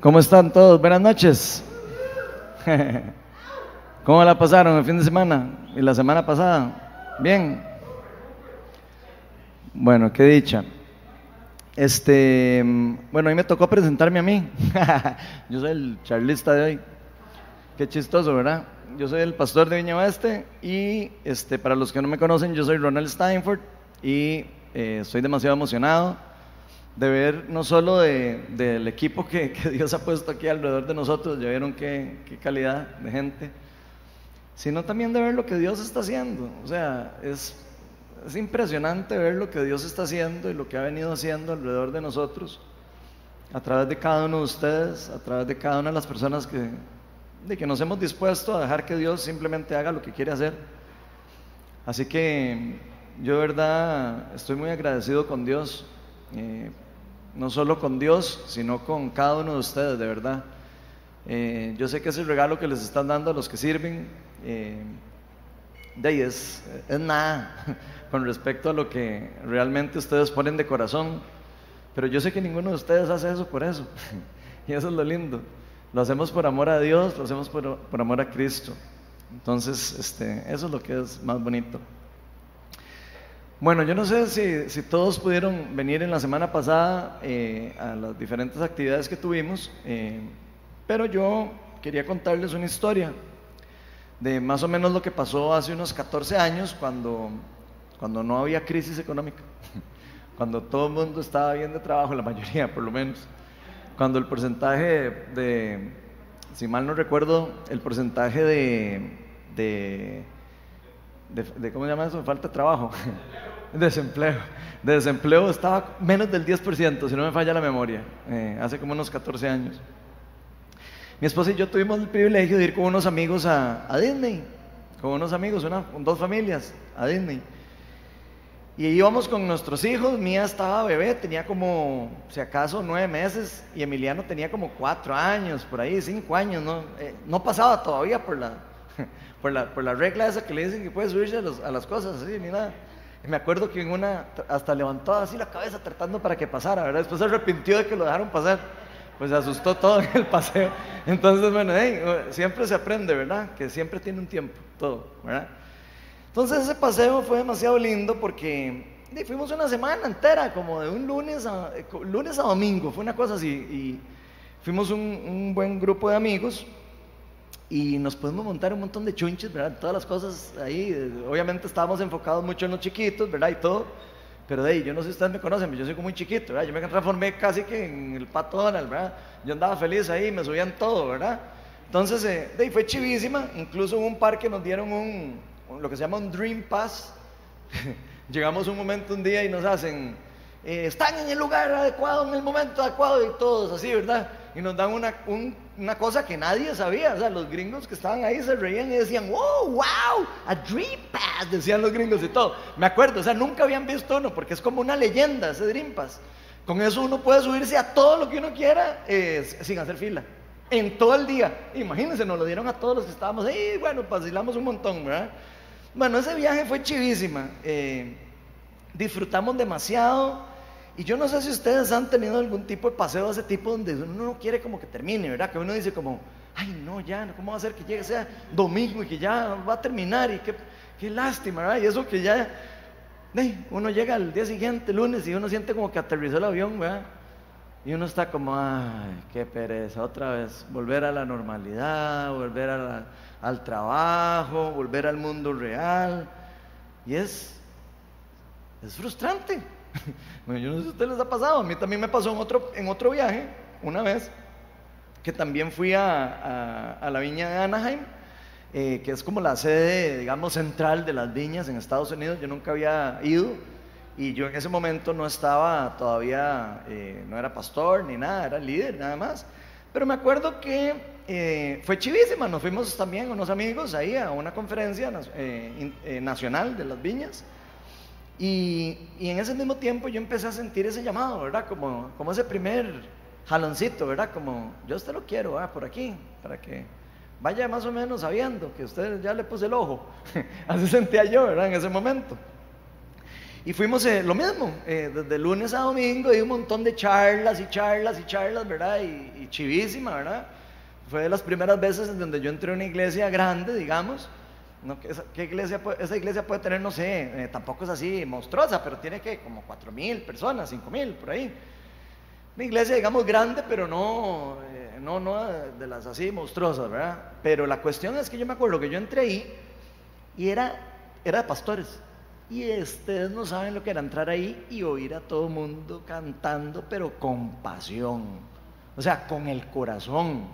¿Cómo están todos? Buenas noches. ¿Cómo la pasaron el fin de semana y la semana pasada? Bien. Bueno, qué dicha. Este, bueno, hoy me tocó presentarme a mí. Yo soy el charlista de hoy. Qué chistoso, ¿verdad? Yo soy el pastor de Viña Oeste y este, para los que no me conocen, yo soy Ronald Steinford y eh, estoy demasiado emocionado de ver no solo del equipo que, Dios ha puesto aquí alrededor de nosotros, ya vieron qué, calidad de gente, sino también de ver lo que Dios está haciendo. O sea, es, es impresionante ver lo que Dios está haciendo y lo que ha venido haciendo alrededor de nosotros, a través de cada uno de ustedes, a través de cada una de las personas que, de que nos hemos dispuesto a dejar que Dios simplemente haga lo que quiere hacer. Así que yo de verdad estoy muy agradecido con Dios eh, no solo con Dios, sino con cada uno de ustedes, de verdad. Eh, yo sé que es el regalo que les están dando a los que sirven. Eh, de ahí es, es nada con respecto a lo que realmente ustedes ponen de corazón. Pero yo sé que ninguno de ustedes hace eso por eso. y eso es lo lindo. Lo hacemos por amor a Dios, lo hacemos por, por amor a Cristo. Entonces, este, eso es lo que es más bonito. Bueno, yo no sé si, todos pudieron venir en la semana pasada eh, a las diferentes actividades que tuvimos, eh, pero yo quería contarles una historia de más o menos lo que pasó hace unos 14 años cuando, cuando no había crisis económica, cuando todo el mundo estaba bien de trabajo, la mayoría por lo menos, cuando el porcentaje de, si mal no recuerdo, el porcentaje de, de, de ¿cómo se llama eso? Falta de trabajo. Desempleo. De desempleo estaba menos del 10%, si no me falla la memoria, eh, hace como unos 14 años. Mi esposa y yo tuvimos el privilegio de ir con unos amigos a, Disney, con unos amigos, una, dos familias a Disney. Y íbamos con nuestros hijos, Mía estaba bebé, tenía como, si acaso, nueve meses, y Emiliano tenía como cuatro años, por ahí, cinco años, no, eh, no pasaba todavía por la, por, la, por la regla esa que le dicen que puede subirse a, a las cosas, así, ni nada. Me acuerdo que en una hasta levantó así la cabeza tratando para que pasara, ¿verdad? Después se arrepintió de que lo dejaron pasar. Pues se asustó todo en el paseo. Entonces, bueno, siempre se aprende, ¿verdad? Que siempre tiene un tiempo, todo, ¿verdad? Entonces ese paseo fue demasiado lindo porque fuimos una semana entera, como de un lunes a, lunes a domingo, fue una cosa así. Y fuimos un buen grupo de amigos y nos podemos montar un montón de chunches, ¿verdad? Todas las cosas ahí. Obviamente estábamos enfocados mucho en los chiquitos, ¿verdad? Y todo. Pero de ahí, yo no sé si ustedes me conocen, pero yo soy como muy chiquito, ¿verdad? Yo me transformé casi que en el pato Donald, ¿verdad? Yo andaba feliz ahí, me subían todo, ¿verdad? Entonces, eh, de ahí fue chivísima. Incluso en un parque nos dieron un, lo que se llama un Dream Pass. Llegamos un momento, un día, y nos hacen, eh, están en el lugar adecuado, en el momento adecuado, y todos así, ¿verdad? Y nos dan una, un una cosa que nadie sabía. O sea, los gringos que estaban ahí se reían y decían, wow, wow, a Dream Pass, decían los gringos y todo. Me acuerdo, o sea, nunca habían visto uno porque es como una leyenda ese Dream Pass. Con eso uno puede subirse a todo lo que uno quiera eh, sin hacer fila. En todo el día. Imagínense, nos lo dieron a todos los que estábamos ahí. Bueno, vacilamos un montón, ¿verdad? Bueno, ese viaje fue chivísima. Eh, disfrutamos demasiado. Y yo no sé si ustedes han tenido algún tipo de paseo de ese tipo donde uno no quiere como que termine, ¿verdad? Que uno dice como, ay no, ya, ¿cómo va a ser que llegue sea domingo y que ya va a terminar? Y qué, lástima, ¿verdad? Y eso que ya, uno llega al día siguiente, lunes, y uno siente como que aterrizó el avión, ¿verdad? Y uno está como, ay, qué pereza, otra vez, volver a la normalidad, volver al trabajo, volver al mundo real. Y es, es frustrante. Bueno, yo no sé si a ustedes les ha pasado, a mí también me pasó en otro, en otro viaje, una vez, que también fui a, a, la viña de Anaheim, eh, que es como la sede, digamos, central de las viñas en Estados Unidos. Yo nunca había ido y yo en ese momento no estaba todavía, eh, no era pastor ni nada, era líder nada más. Pero me acuerdo que eh, fue chivísima, nos fuimos también unos amigos ahí a una conferencia nacional de las viñas. Y, en ese mismo tiempo yo empecé a sentir ese llamado, ¿verdad? Como, como ese primer jaloncito, ¿verdad? Como yo usted lo quiero, ¿verdad? Por aquí, para que vaya más o menos sabiendo que usted ya le puse el ojo. Así sentía yo, ¿verdad? En ese momento. Y fuimos eh, lo mismo, eh, desde lunes a domingo, y un montón de charlas y charlas y charlas, ¿verdad? Y, chivísima, ¿verdad? Fue de las primeras veces en donde yo entré a una iglesia grande, digamos. No, ¿qué iglesia esa iglesia puede tener, no sé, tampoco es así monstruosa, pero tiene que como cuatro mil personas, cinco mil, por ahí. Una iglesia, digamos, grande, pero no, no, no de las así monstruosas, ¿verdad? Pero la cuestión es que yo me acuerdo que yo entré ahí y era, era de pastores. Y ustedes no saben lo que era entrar ahí y oír a todo el mundo cantando, pero con pasión. O sea, con el corazón.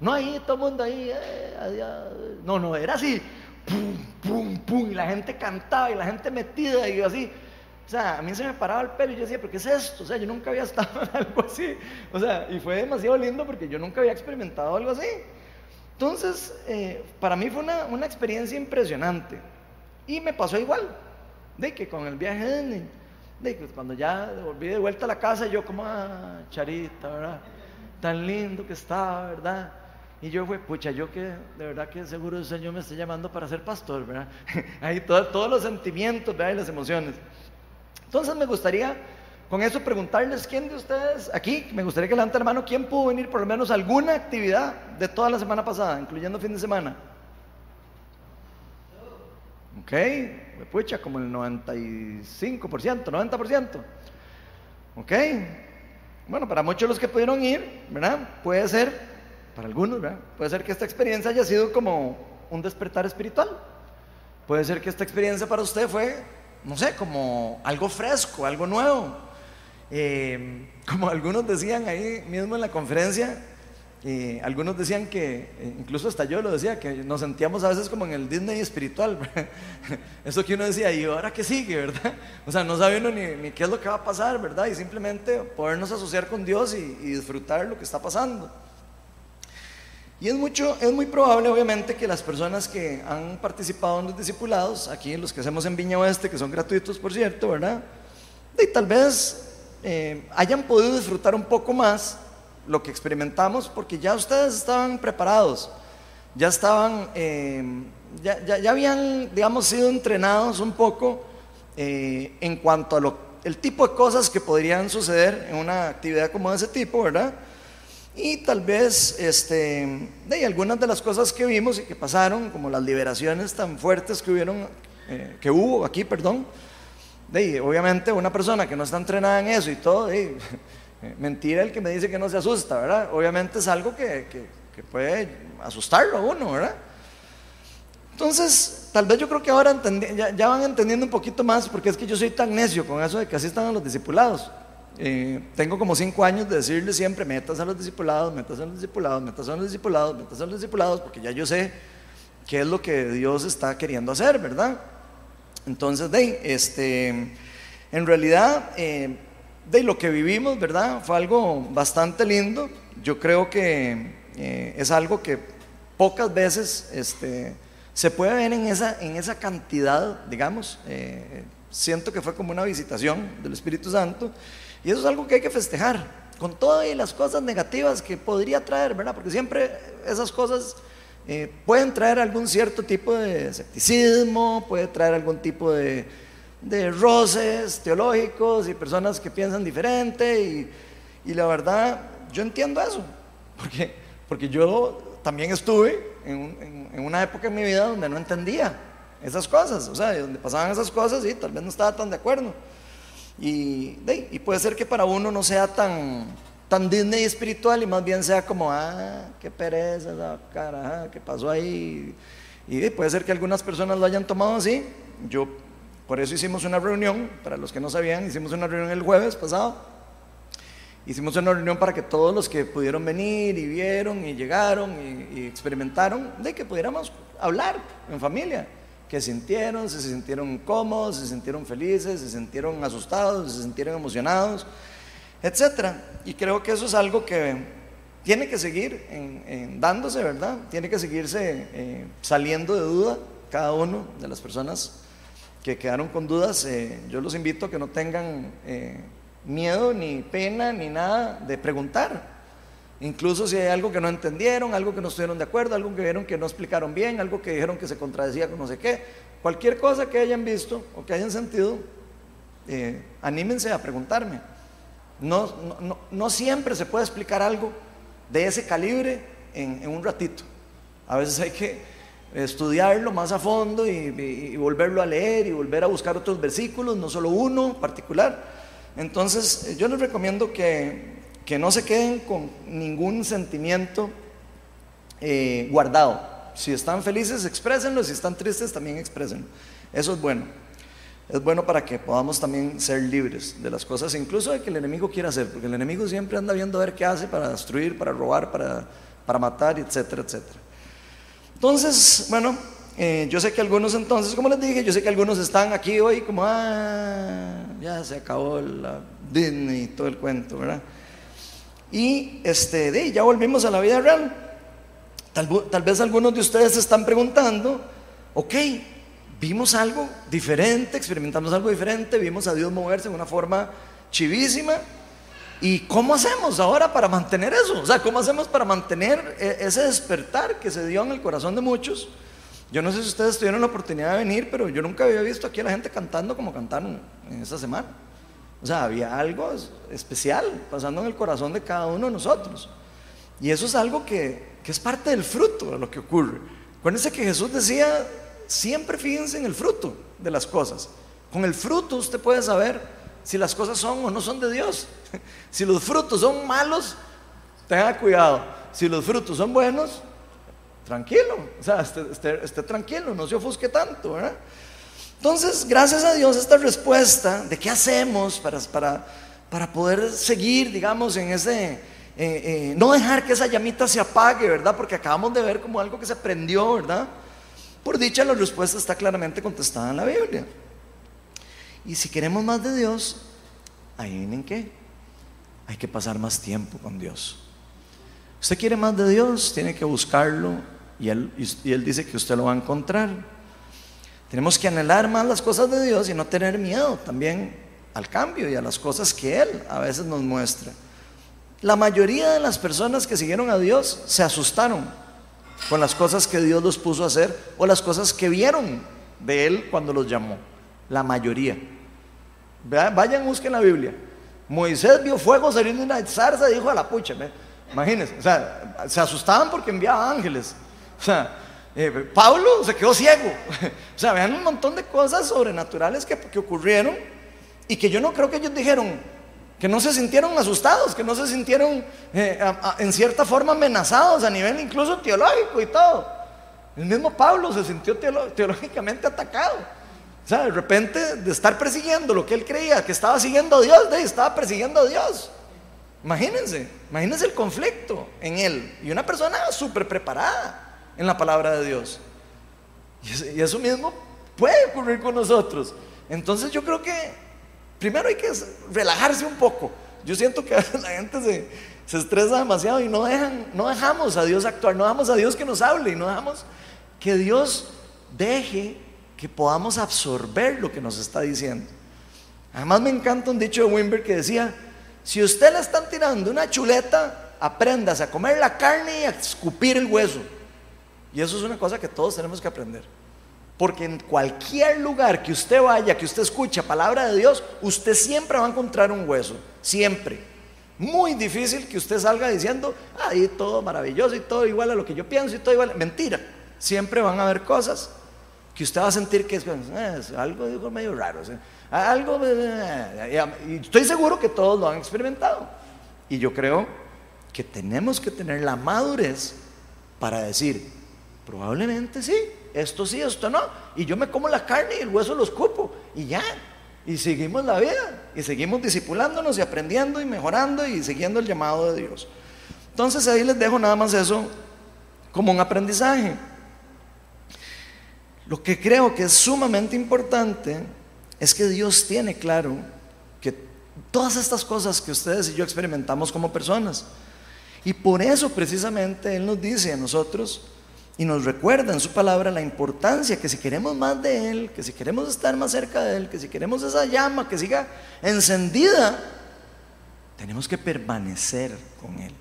No ahí, todo el mundo ahí. Eh, no, no, era así. Pum, pum, pum. Y la gente cantaba y la gente metida y así. O sea, a mí se me paraba el pelo y yo decía, ¿pero qué es esto? O sea, yo nunca había estado en algo así. O sea, y fue demasiado lindo porque yo nunca había experimentado algo así. Entonces, eh, para mí fue una, una experiencia impresionante. Y me pasó igual de que con el viaje, de que cuando ya volví de vuelta a la casa, yo como, ah, Charita, ¿verdad? Tan lindo que estaba, ¿verdad? Y yo fue, pucha, yo que de verdad que seguro el Señor me está llamando para ser pastor, ¿verdad? Ahí todos los sentimientos, ¿verdad? Y las emociones. Entonces me gustaría con eso preguntarles quién de ustedes aquí, me gustaría que levante la mano, quién pudo venir por lo menos a alguna actividad de toda la semana pasada, incluyendo fin de semana. ¿Ok? Pucha, como el 95%, 90%. ¿Ok? Bueno, para muchos de los que pudieron ir, ¿verdad? Puede ser, para algunos. Puede ser que esta experiencia haya sido como un despertar espiritual. Puede ser que esta experiencia para usted fue, no sé, como algo fresco, algo nuevo. Eh, como algunos decían ahí mismo en la conferencia, algunos decían que, eh, incluso hasta yo lo decía, que nos sentíamos a veces como en el Disney espiritual. Eso que uno decía, ¿y ahora qué sigue, verdad? O sea, no sabe ni, qué es lo que va a pasar, ¿verdad? Y simplemente podernos asociar con Dios y, disfrutar lo que está pasando. Y es, mucho, es muy probable, obviamente, que las personas que han participado en los discipulados, aquí los que hacemos en Viña Oeste, que son gratuitos, por cierto, ¿verdad? Y tal vez eh, hayan podido disfrutar un poco más lo que experimentamos porque ya ustedes estaban preparados, ya estaban, eh, ya, ya, habían, digamos, sido entrenados un poco eh, en cuanto a lo, el tipo de cosas que podrían suceder en una actividad como de ese tipo, ¿verdad? Y tal vez este, de algunas de las cosas que vimos y que pasaron, como las liberaciones tan fuertes que, hubieron, eh, que hubo aquí, perdón, de, obviamente una persona que no está entrenada en eso y todo, de, eh, mentira el que me dice que no se asusta, ¿verdad? Obviamente es algo que, puede asustarlo a uno, ¿verdad? Entonces, tal vez yo creo que ahora ya, van entendiendo un poquito más, porque es que yo soy tan necio con eso de que así están los discipulados. Eh, tengo como cinco años de decirle siempre, metas a los discipulados, metas a los discipulados, metas a los discipulados, metas a los discipulados, porque ya yo sé qué es lo que Dios está queriendo hacer, ¿verdad? Entonces, de, este, en realidad, eh, de lo que vivimos, ¿verdad? Fue algo bastante lindo. Yo creo que eh, es algo que pocas veces este, se puede ver en esa, en esa cantidad, digamos. Eh, siento que fue como una visitación del Espíritu Santo. Y eso es algo que hay que festejar, con todas las cosas negativas que podría traer, ¿verdad? Porque siempre esas cosas eh, pueden traer algún cierto tipo de escepticismo, puede traer algún tipo de de roces teológicos y personas que piensan diferente y, y la verdad yo entiendo eso, porque, porque yo también estuve en, en, una época en mi vida donde no entendía esas cosas, o sea, donde pasaban esas cosas y tal vez no estaba tan de acuerdo. Y, y puede ser que para uno no sea tan, tan Disney espiritual y más bien sea como, ah, qué pereza, esa qué pasó ahí. Y puede ser que algunas personas lo hayan tomado así. Yo por eso hicimos una reunión, para los que no sabían, hicimos una reunión el jueves pasado. Hicimos una reunión para que todos los que pudieron venir y vieron y llegaron y, experimentaron, de que pudiéramos hablar en familia. Que sintieron, si se sintieron cómodos, se sintieron felices, se sintieron asustados, se sintieron emocionados, etc. Y creo que eso es algo que tiene que seguir en, dándose, ¿verdad? Tiene que seguirse eh, saliendo de duda cada uno de las personas que quedaron con dudas, eh, yo los invito a que no tengan eh, miedo, ni pena, ni nada de preguntar. Incluso si hay algo que no entendieron, algo que no estuvieron de acuerdo, algo que vieron que no explicaron bien, algo que dijeron que se contradecía con no sé qué, cualquier cosa que hayan visto o que hayan sentido, eh, anímense a preguntarme. No, no, siempre se puede explicar algo de ese calibre en, un ratito. A veces hay que estudiarlo más a fondo y, volverlo a leer y volver a buscar otros versículos, no solo uno particular. Entonces, yo les recomiendo que, no se queden con ningún sentimiento eh, guardado. Si están felices, exprésenlo. Si están tristes, también exprésenlo. Eso es bueno es bueno para que podamos también ser libres de las cosas, incluso de que el enemigo quiera hacer, porque el enemigo siempre anda viendo a ver qué hace para destruir, para robar, para, para matar, etcétera, etcétera. Entonces, bueno, eh, yo sé que algunos entonces, como les dije, yo sé que algunos están aquí hoy como, ah, ya se acabó la Disney y todo el cuento, ¿verdad? Y este, de, ya volvimos a la vida real. Tal, tal vez algunos de ustedes se están preguntando, ok, vimos algo diferente, experimentamos algo diferente, vimos a Dios moverse en una forma chivísima. ¿Y cómo hacemos ahora para mantener eso? O sea, ¿cómo hacemos para mantener e-, ese despertar que se dio en el corazón de muchos? Yo no sé si ustedes tuvieron la oportunidad de venir, pero yo nunca había visto aquí a la gente cantando como cantaron en esta semana. O sea, había algo especial pasando en el corazón de cada uno de nosotros. Y eso es algo que, que es parte del fruto de lo que ocurre. Acuérdense que Jesús decía, siempre fíjense en el fruto de las cosas. Con el fruto usted puede saber si las cosas son o no son de Dios. Si los frutos son malos, tenga cuidado. Si los frutos son buenos, tranquilo. O sea, esté, tranquilo, no se ofusque tanto. Entonces, gracias a Dios, esta respuesta de qué hacemos para, para, para poder seguir, digamos, en ese... Eh, eh, no dejar que esa llamita se apague, ¿verdad? Porque acabamos de ver como algo que se prendió, ¿verdad? Por dicha, la respuesta está claramente contestada en la Biblia. Y si queremos más de Dios, ahí vienen qué? Hay que pasar más tiempo con Dios. Usted quiere más de Dios, tiene que buscarlo y él dice que usted lo va a encontrar. Tenemos que anhelar más las cosas de Dios y no tener miedo también al cambio y a las cosas que Él a veces nos muestra. La mayoría de las personas que siguieron a Dios se asustaron con las cosas que Dios los puso a hacer o las cosas que vieron de Él cuando los llamó. La mayoría. Vayan, busquen la Biblia. Moisés vio fuego saliendo de una zarza y dijo a la pucha. Imagínense, o sea, se asustaban porque enviaba ángeles. O sea, eh, Pablo se quedó ciego. o sea, vean un montón de cosas sobrenaturales que, que ocurrieron y que yo no creo que ellos dijeron, que no se sintieron asustados, que no se sintieron eh, en cierta forma amenazados a nivel incluso teológico y todo. El mismo Pablo se sintió teológicamente atacado. O sea, de repente de estar persiguiendo lo que él creía que estaba siguiendo a Dios, de, estaba persiguiendo a Dios. Imagínense, imagínense el conflicto en él. Y una persona súper preparada en la palabra de Dios. Y eso mismo puede ocurrir con nosotros. Entonces yo creo que Primero hay que relajarse un poco. Yo siento que la gente se, estresa demasiado y no dejamos a Dios actuar, no dejamos a Dios que nos hable y no dejamos que Dios deje que podamos absorber lo que nos está diciendo. Además me encanta un dicho de Wimber que decía, si usted le están tirando una chuleta, apréndase a comer la carne y a escupir el hueso. Y eso es una cosa que todos tenemos que aprender. Porque en cualquier lugar que usted vaya, que usted escuche palabra de Dios, usted siempre va a encontrar un hueso. Siempre. Muy difícil que usted salga diciendo, ahí todo maravilloso y todo igual a lo que yo pienso y todo igual. Mentira. Siempre van a haber cosas que usted va a sentir que es, eh, algo medio raro. Algo. Eh, y estoy seguro que todos lo han experimentado. Y yo creo que tenemos que tener la madurez para decir, probablemente sí esto sí, esto no. Y yo me como la carne y el hueso lo escupo. Y ya. Y seguimos la vida. Y seguimos discipulándonos y aprendiendo y mejorando y siguiendo el llamado de Dios. Entonces ahí les dejo nada más eso como un aprendizaje. Lo que creo que es sumamente importante es que Dios tiene claro que todas estas cosas que ustedes y yo experimentamos como personas. Y por eso precisamente Él nos dice a nosotros, y nos recuerda en su palabra la importancia que si queremos más de Él, que si queremos estar más cerca de Él, que si queremos esa llama que siga encendida, tenemos que permanecer con Él.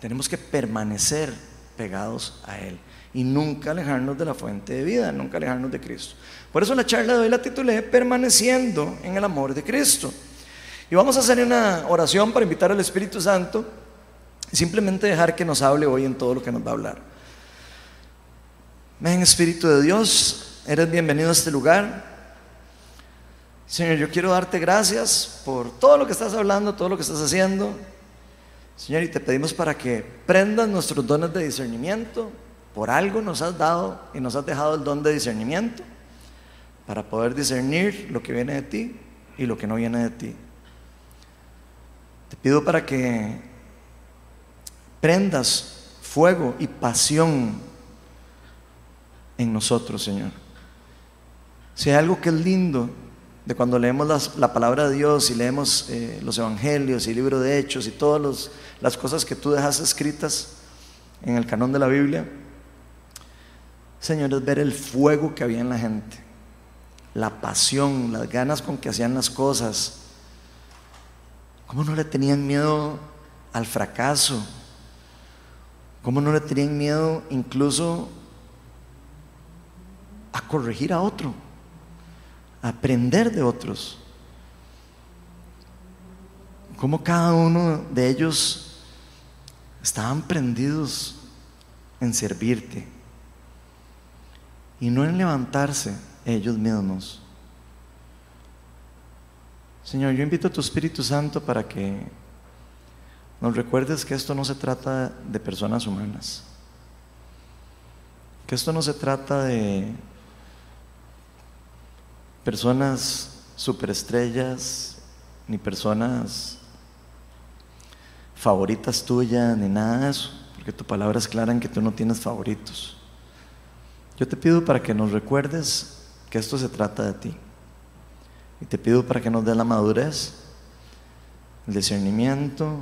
Tenemos que permanecer pegados a Él y nunca alejarnos de la fuente de vida, nunca alejarnos de Cristo. Por eso la charla de hoy la titulé Permaneciendo en el amor de Cristo. Y vamos a hacer una oración para invitar al Espíritu Santo y simplemente dejar que nos hable hoy en todo lo que nos va a hablar. Ven Espíritu de Dios, eres bienvenido a este lugar. Señor, yo quiero darte gracias por todo lo que estás hablando, todo lo que estás haciendo. Señor, y te pedimos para que prendas nuestros dones de discernimiento. Por algo nos has dado y nos has dejado el don de discernimiento para poder discernir lo que viene de ti y lo que no viene de ti. Te pido para que prendas fuego y pasión en nosotros, Señor. Si hay algo que es lindo de cuando leemos la palabra de Dios y leemos eh, los evangelios y el libro de Hechos y todas las cosas que tú dejas escritas en el canon de la Biblia, Señor, es ver el fuego que había en la gente, la pasión, las ganas con que hacían las cosas. ¿Cómo no le tenían miedo al fracaso? ¿Cómo no le tenían miedo incluso a corregir a otro? aprender de otros. Cómo cada uno de ellos estaban prendidos en servirte y no en levantarse ellos mismos. Señor, yo invito a tu Espíritu Santo para que nos recuerdes que esto no se trata de personas humanas, que esto no se trata de personas superestrellas, ni personas favoritas tuyas, ni nada de eso, porque tu palabra es clara en que tú no tienes favoritos. Yo te pido para que nos recuerdes que esto se trata de ti. Y te pido para que nos dé la madurez, el discernimiento,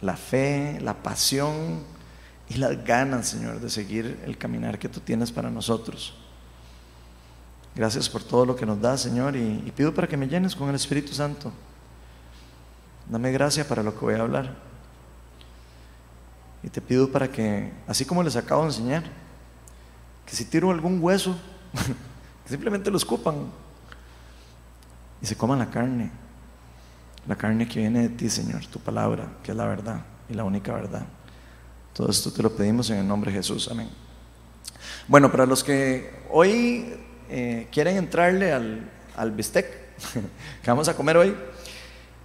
la fe, la pasión y las ganas, Señor, de seguir el caminar que tú tienes para nosotros. Gracias por todo lo que nos da, Señor, y, pido para que me llenes con el Espíritu Santo. Dame gracia para lo que voy a hablar. Y te pido para que, así como les acabo de enseñar, que si tiro algún hueso, que simplemente lo escupan y se coman la carne. La carne que viene de ti, Señor, tu palabra, que es la verdad y la única verdad. Todo esto te lo pedimos en el nombre de Jesús. Amén. Bueno, para los que hoy eh, quieren entrarle al, al bistec que vamos a comer hoy,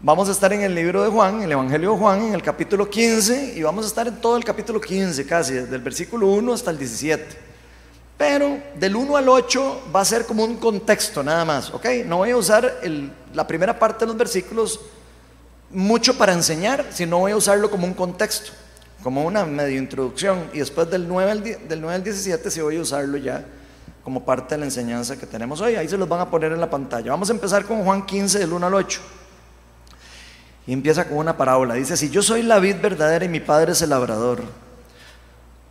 vamos a estar en el libro de Juan, el Evangelio de Juan, en el capítulo 15, y vamos a estar en todo el capítulo 15 casi, desde el versículo 1 hasta el 17. Pero del 1 al 8 va a ser como un contexto nada más, ¿ok? No voy a usar la primera parte de los versículos mucho para enseñar, sino voy a usarlo como un contexto, como una medio introducción, y después del 9 al, del 9 al 17 sí voy a usarlo ya como parte de la enseñanza que tenemos hoy. Ahí se los van a poner en la pantalla. Vamos a empezar con Juan 15, del 1 al 8. Y empieza con una parábola. Dice si yo soy la vid verdadera y mi padre es el labrador.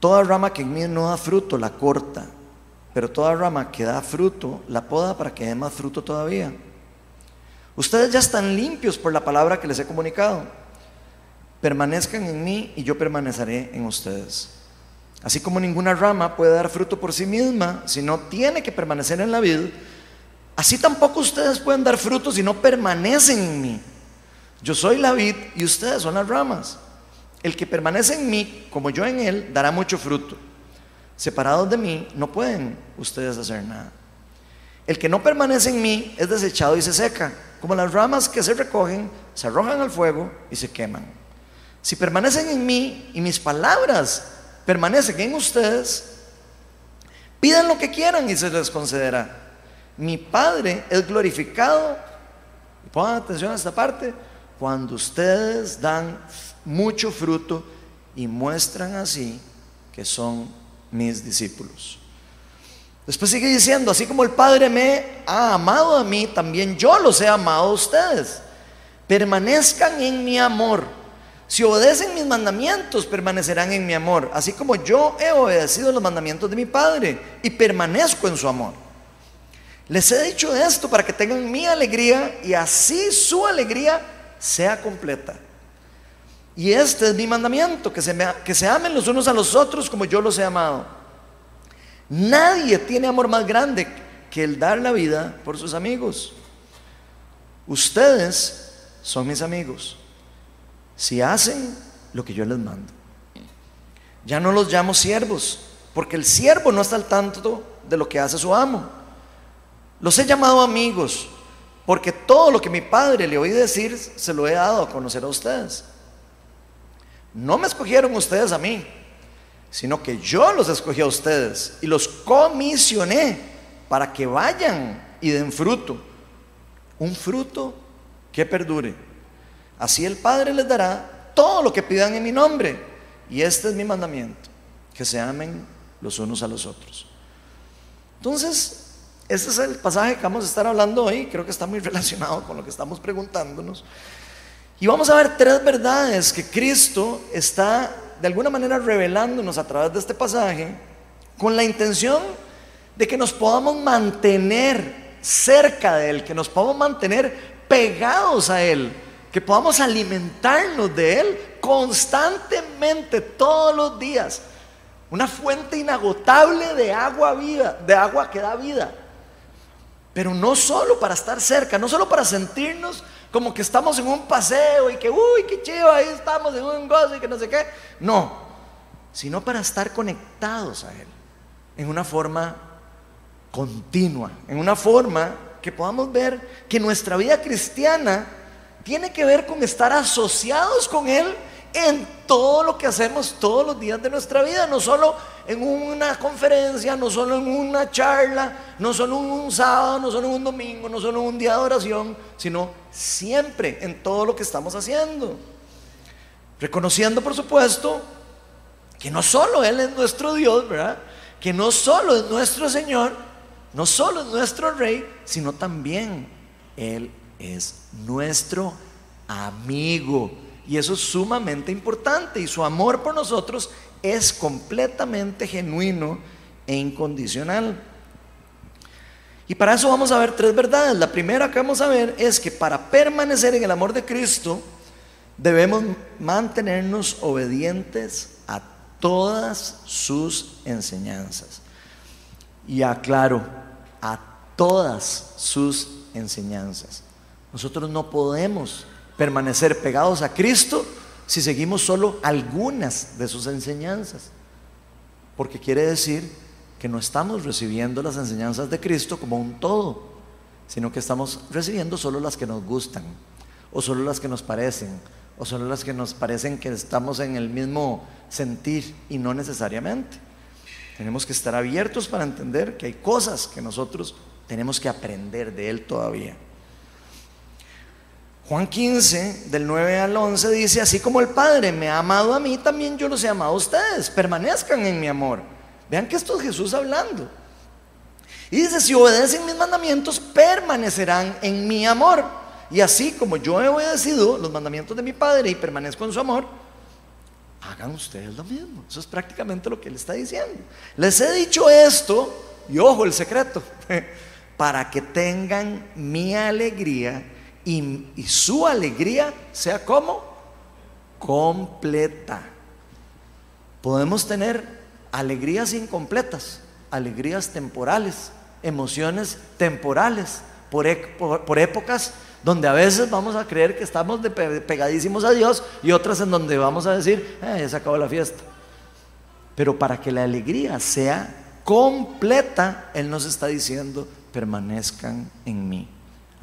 Toda rama que en mí no da fruto la corta, pero toda rama que da fruto la poda para que dé más fruto todavía. Ustedes ya están limpios por la palabra que les he comunicado. Permanezcan en mí y yo permaneceré en ustedes. Así como ninguna rama puede dar fruto por sí misma si no tiene que permanecer en la vid, así tampoco ustedes pueden dar fruto si no permanecen en mí. Yo soy la vid y ustedes son las ramas. El que permanece en mí, como yo en él, dará mucho fruto. Separados de mí, no pueden ustedes hacer nada. El que no permanece en mí es desechado y se seca, como las ramas que se recogen, se arrojan al fuego y se queman. Si permanecen en mí y mis palabras permanecen en ustedes, pidan lo que quieran y se les concederá. Mi Padre es glorificado, pongan atención a esta parte, cuando ustedes dan mucho fruto y muestran así que son mis discípulos. Después sigue diciendo, así como el Padre me ha amado a mí, también yo los he amado a ustedes. Permanezcan en mi amor. Si obedecen mis mandamientos, permanecerán en mi amor, así como yo he obedecido los mandamientos de mi Padre y permanezco en su amor. Les he dicho esto para que tengan mi alegría y así su alegría sea completa. Y este es mi mandamiento, que se, que se amen los unos a los otros como yo los he amado. Nadie tiene amor más grande que el dar la vida por sus amigos. Ustedes son mis amigos si hacen lo que yo les mando. Ya no los llamo siervos, porque el siervo no está al tanto de lo que hace su amo. Los he llamado amigos, porque todo lo que mi padre le oí decir se lo he dado a conocer a ustedes. No me escogieron ustedes a mí, sino que yo los escogí a ustedes y los comisioné para que vayan y den fruto. Un fruto que perdure. Así el Padre les dará todo lo que pidan en mi nombre. Y este es mi mandamiento, que se amen los unos a los otros. Entonces, este es el pasaje que vamos a estar hablando hoy. Creo que está muy relacionado con lo que estamos preguntándonos. Y vamos a ver tres verdades que Cristo está de alguna manera revelándonos a través de este pasaje con la intención de que nos podamos mantener cerca de Él, que nos podamos mantener pegados a Él, que podamos alimentarnos de Él constantemente, todos los días. Una fuente inagotable de agua viva, de agua que da vida. Pero no solo para estar cerca, no solo para sentirnos como que estamos en un paseo y que, uy, qué chido, ahí estamos en un gozo y que no sé qué. No, sino para estar conectados a Él en una forma continua, en una forma que podamos ver que nuestra vida cristiana tiene que ver con estar asociados con Él en todo lo que hacemos todos los días de nuestra vida, no solo en una conferencia, no solo en una charla, no solo un sábado, no solo en un domingo, no solo en un día de oración, sino siempre en todo lo que estamos haciendo. Reconociendo, por supuesto, que no solo Él es nuestro Dios, ¿verdad? Que no solo es nuestro Señor, no solo es nuestro Rey, sino también Él es nuestro amigo. Y eso es sumamente importante. Y su amor por nosotros es completamente genuino e incondicional. Y para eso vamos a ver tres verdades. La primera que vamos a ver es que para permanecer en el amor de Cristo debemos mantenernos obedientes a todas sus enseñanzas. Y aclaro, a todas sus enseñanzas. Nosotros no podemos permanecer pegados a Cristo si seguimos solo algunas de sus enseñanzas. Porque quiere decir que no estamos recibiendo las enseñanzas de Cristo como un todo, sino que estamos recibiendo solo las que nos gustan, o solo las que nos parecen, o solo las que nos parecen que estamos en el mismo sentir y no necesariamente. Tenemos que estar abiertos para entender que hay cosas que nosotros tenemos que aprender de Él todavía. Juan 15, del 9 al 11, dice, así como el Padre me ha amado a mí, también yo los he amado a ustedes. Permanezcan en mi amor. Vean que esto es Jesús hablando. Y dice, si obedecen mis mandamientos, permanecerán en mi amor. Y así como yo he obedecido los mandamientos de mi Padre y permanezco en su amor, hagan ustedes lo mismo. Eso es prácticamente lo que él está diciendo. Les he dicho esto, y ojo el secreto, para que tengan mi alegría y, su alegría sea como completa. Podemos tener alegrías incompletas, alegrías temporales, emociones temporales, por, por, épocas donde a veces vamos a creer que estamos pegadísimos a Dios y otras en donde vamos a decir, eh, ya se acabó la fiesta. Pero para que la alegría sea completa, Él nos está diciendo, permanezcan en mí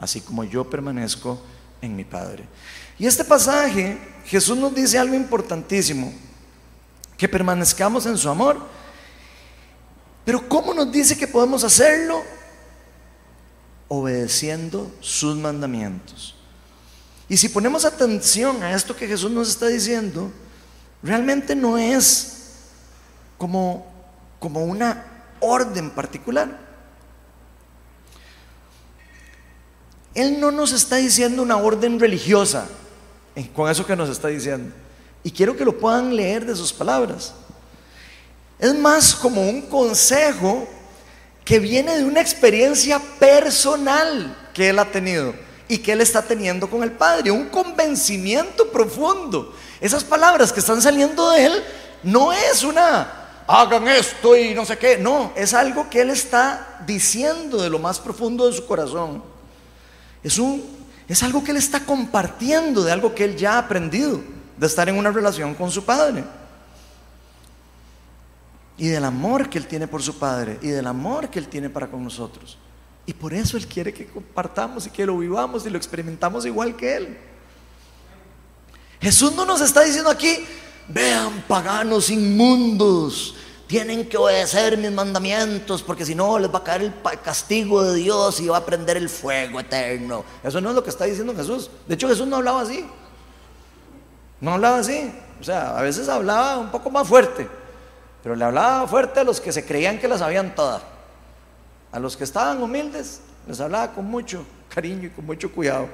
así como yo permanezco en mi Padre. Y este pasaje, Jesús nos dice algo importantísimo, que permanezcamos en su amor. Pero ¿cómo nos dice que podemos hacerlo? Obedeciendo sus mandamientos. Y si ponemos atención a esto que Jesús nos está diciendo, realmente no es como, como una orden particular. Él no nos está diciendo una orden religiosa eh, con eso que nos está diciendo. Y quiero que lo puedan leer de sus palabras. Es más como un consejo que viene de una experiencia personal que él ha tenido y que él está teniendo con el Padre, un convencimiento profundo. Esas palabras que están saliendo de él no es una, hagan esto y no sé qué, no, es algo que él está diciendo de lo más profundo de su corazón. Es, un, es algo que él está compartiendo de algo que él ya ha aprendido, de estar en una relación con su Padre. Y del amor que él tiene por su Padre y del amor que él tiene para con nosotros. Y por eso Él quiere que compartamos y que lo vivamos y lo experimentamos igual que Él. Jesús no nos está diciendo aquí, vean paganos inmundos, tienen que obedecer mis mandamientos porque si no les va a caer el castigo de Dios y va a prender el fuego eterno. Eso no es lo que está diciendo Jesús. De hecho Jesús no hablaba así. No hablaba así. O sea, a veces hablaba un poco más fuerte, pero le hablaba fuerte a los que se creían que las sabían todas. A los que estaban humildes les hablaba con mucho cariño y con mucho cuidado.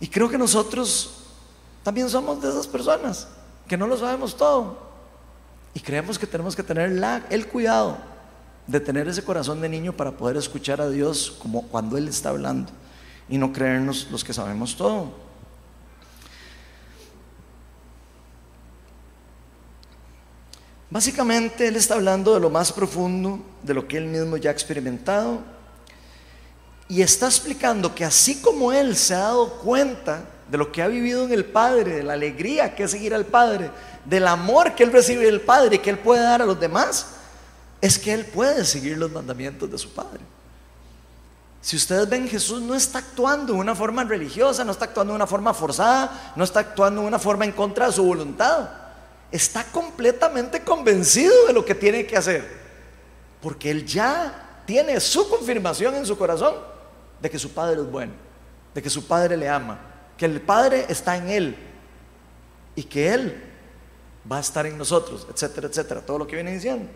Y creo que nosotros también somos de esas personas que no lo sabemos todo. Y creemos que tenemos que tener el cuidado de tener ese corazón de niño para poder escuchar a Dios como cuando Él está hablando y no creernos los que sabemos todo. Básicamente Él está hablando de lo más profundo, de lo que Él mismo ya ha experimentado, y está explicando que así como Él se ha dado cuenta de lo que ha vivido en el Padre, de la alegría que es seguir al Padre, del amor que Él recibe del Padre y que Él puede dar a los demás, es que Él puede seguir los mandamientos de su Padre. Si ustedes ven, Jesús no está actuando de una forma religiosa, no está actuando de una forma forzada, no está actuando de una forma en contra de su voluntad está completamente convencido de lo que tiene que hacer, porque él ya tiene su confirmación en su corazón de que su Padre es bueno, de que su Padre le ama, que el Padre está en él y que él va a estar en nosotros, etcétera, etcétera, todo lo que viene diciendo.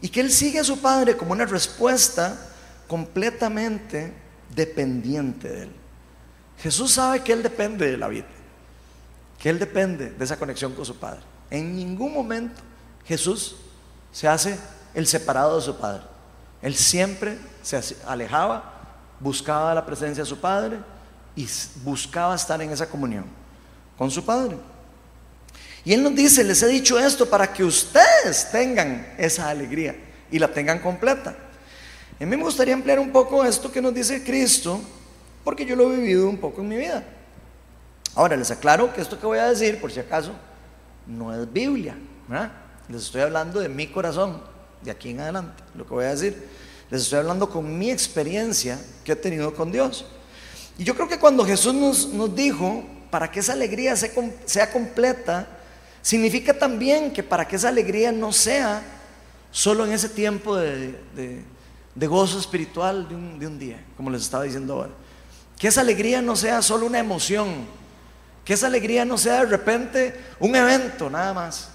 Y que él sigue a su Padre como una respuesta completamente dependiente de él. Jesús sabe que él depende de la vida que Él depende de esa conexión con su Padre. En ningún momento Jesús se hace el separado de su Padre. Él siempre se alejaba, buscaba la presencia de su Padre y buscaba estar en esa comunión con su Padre. Y Él nos dice, les he dicho esto para que ustedes tengan esa alegría y la tengan completa. A mí me gustaría ampliar un poco esto que nos dice Cristo, porque yo lo he vivido un poco en mi vida. Ahora, les aclaro que esto que voy a decir, por si acaso, no es Biblia. Les estoy hablando de mi corazón, de aquí en adelante, lo que voy a decir. Les estoy hablando con mi experiencia que he tenido con Dios. Y yo creo que cuando Jesús nos, dijo, para que esa alegría sea, completa, significa también que para que esa alegría no sea solo en ese tiempo de, gozo espiritual de un, de un día, como les estaba diciendo ahora. Que esa alegría no sea solo una emoción, que esa alegría no sea de repente un evento nada más.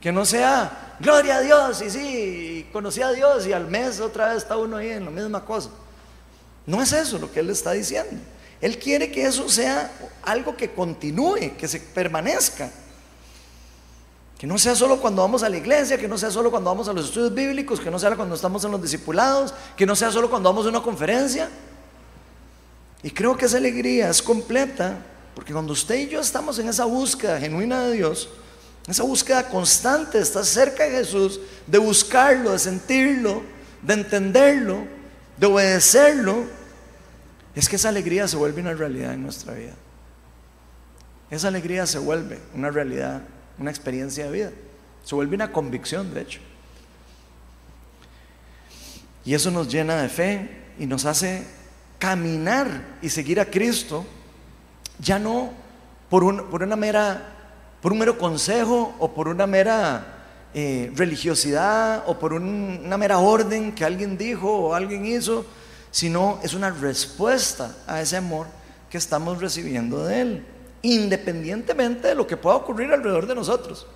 Que no sea, gloria a Dios, y sí, conocí a Dios y al mes otra vez está uno ahí en la misma cosa. No es eso lo que Él está diciendo. Él quiere que eso sea algo que continúe, que se permanezca. Que no sea solo cuando vamos a la iglesia, que no sea solo cuando vamos a los estudios bíblicos, que no sea cuando estamos en los discipulados, que no sea solo cuando vamos a una conferencia. Y creo que esa alegría es completa porque cuando usted y yo estamos en esa búsqueda genuina de Dios, esa búsqueda constante de estar cerca de Jesús, de buscarlo, de sentirlo, de entenderlo, de obedecerlo, es que esa alegría se vuelve una realidad en nuestra vida. Esa alegría se vuelve una realidad, una experiencia de vida. Se vuelve una convicción, de hecho. Y eso nos llena de fe y nos hace caminar y seguir a Cristo ya no por, una mera, por un mero consejo o por una mera eh, religiosidad o por una mera orden que alguien dijo o alguien hizo, sino es una respuesta a ese amor que estamos recibiendo de Él, independientemente de lo que pueda ocurrir alrededor de nosotros,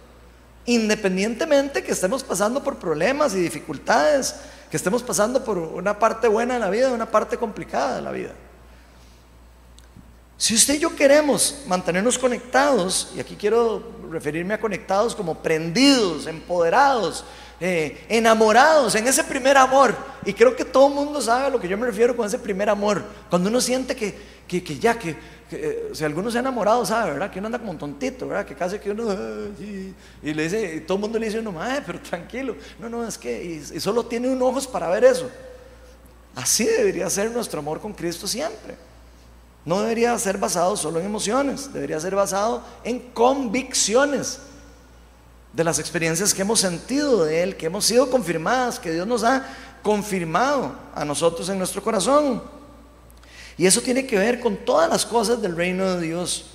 independientemente que estemos pasando por problemas y dificultades, que estemos pasando por una parte buena de la vida una parte complicada de la vida. Si usted y yo queremos mantenernos conectados, y aquí quiero referirme a conectados como prendidos, empoderados, eh, enamorados en ese primer amor, y creo que todo el mundo sabe a lo que yo me refiero con ese primer amor, cuando uno siente que, que, ya, que, eh, si alguno se ha enamorado, sabe, ¿verdad? Que uno anda como un tontito, ¿verdad? Que casi que uno, y, le dice, y todo el mundo le dice uno, pero tranquilo, no, no, es que, y, y solo tiene un ojos para ver eso. Así debería ser nuestro amor con Cristo siempre. No debería ser basado solo en emociones, debería ser basado en convicciones de las experiencias que hemos sentido de Él, que hemos sido confirmadas, que Dios nos ha confirmado a nosotros en nuestro corazón. Y eso tiene que ver con todas las cosas del reino de Dios.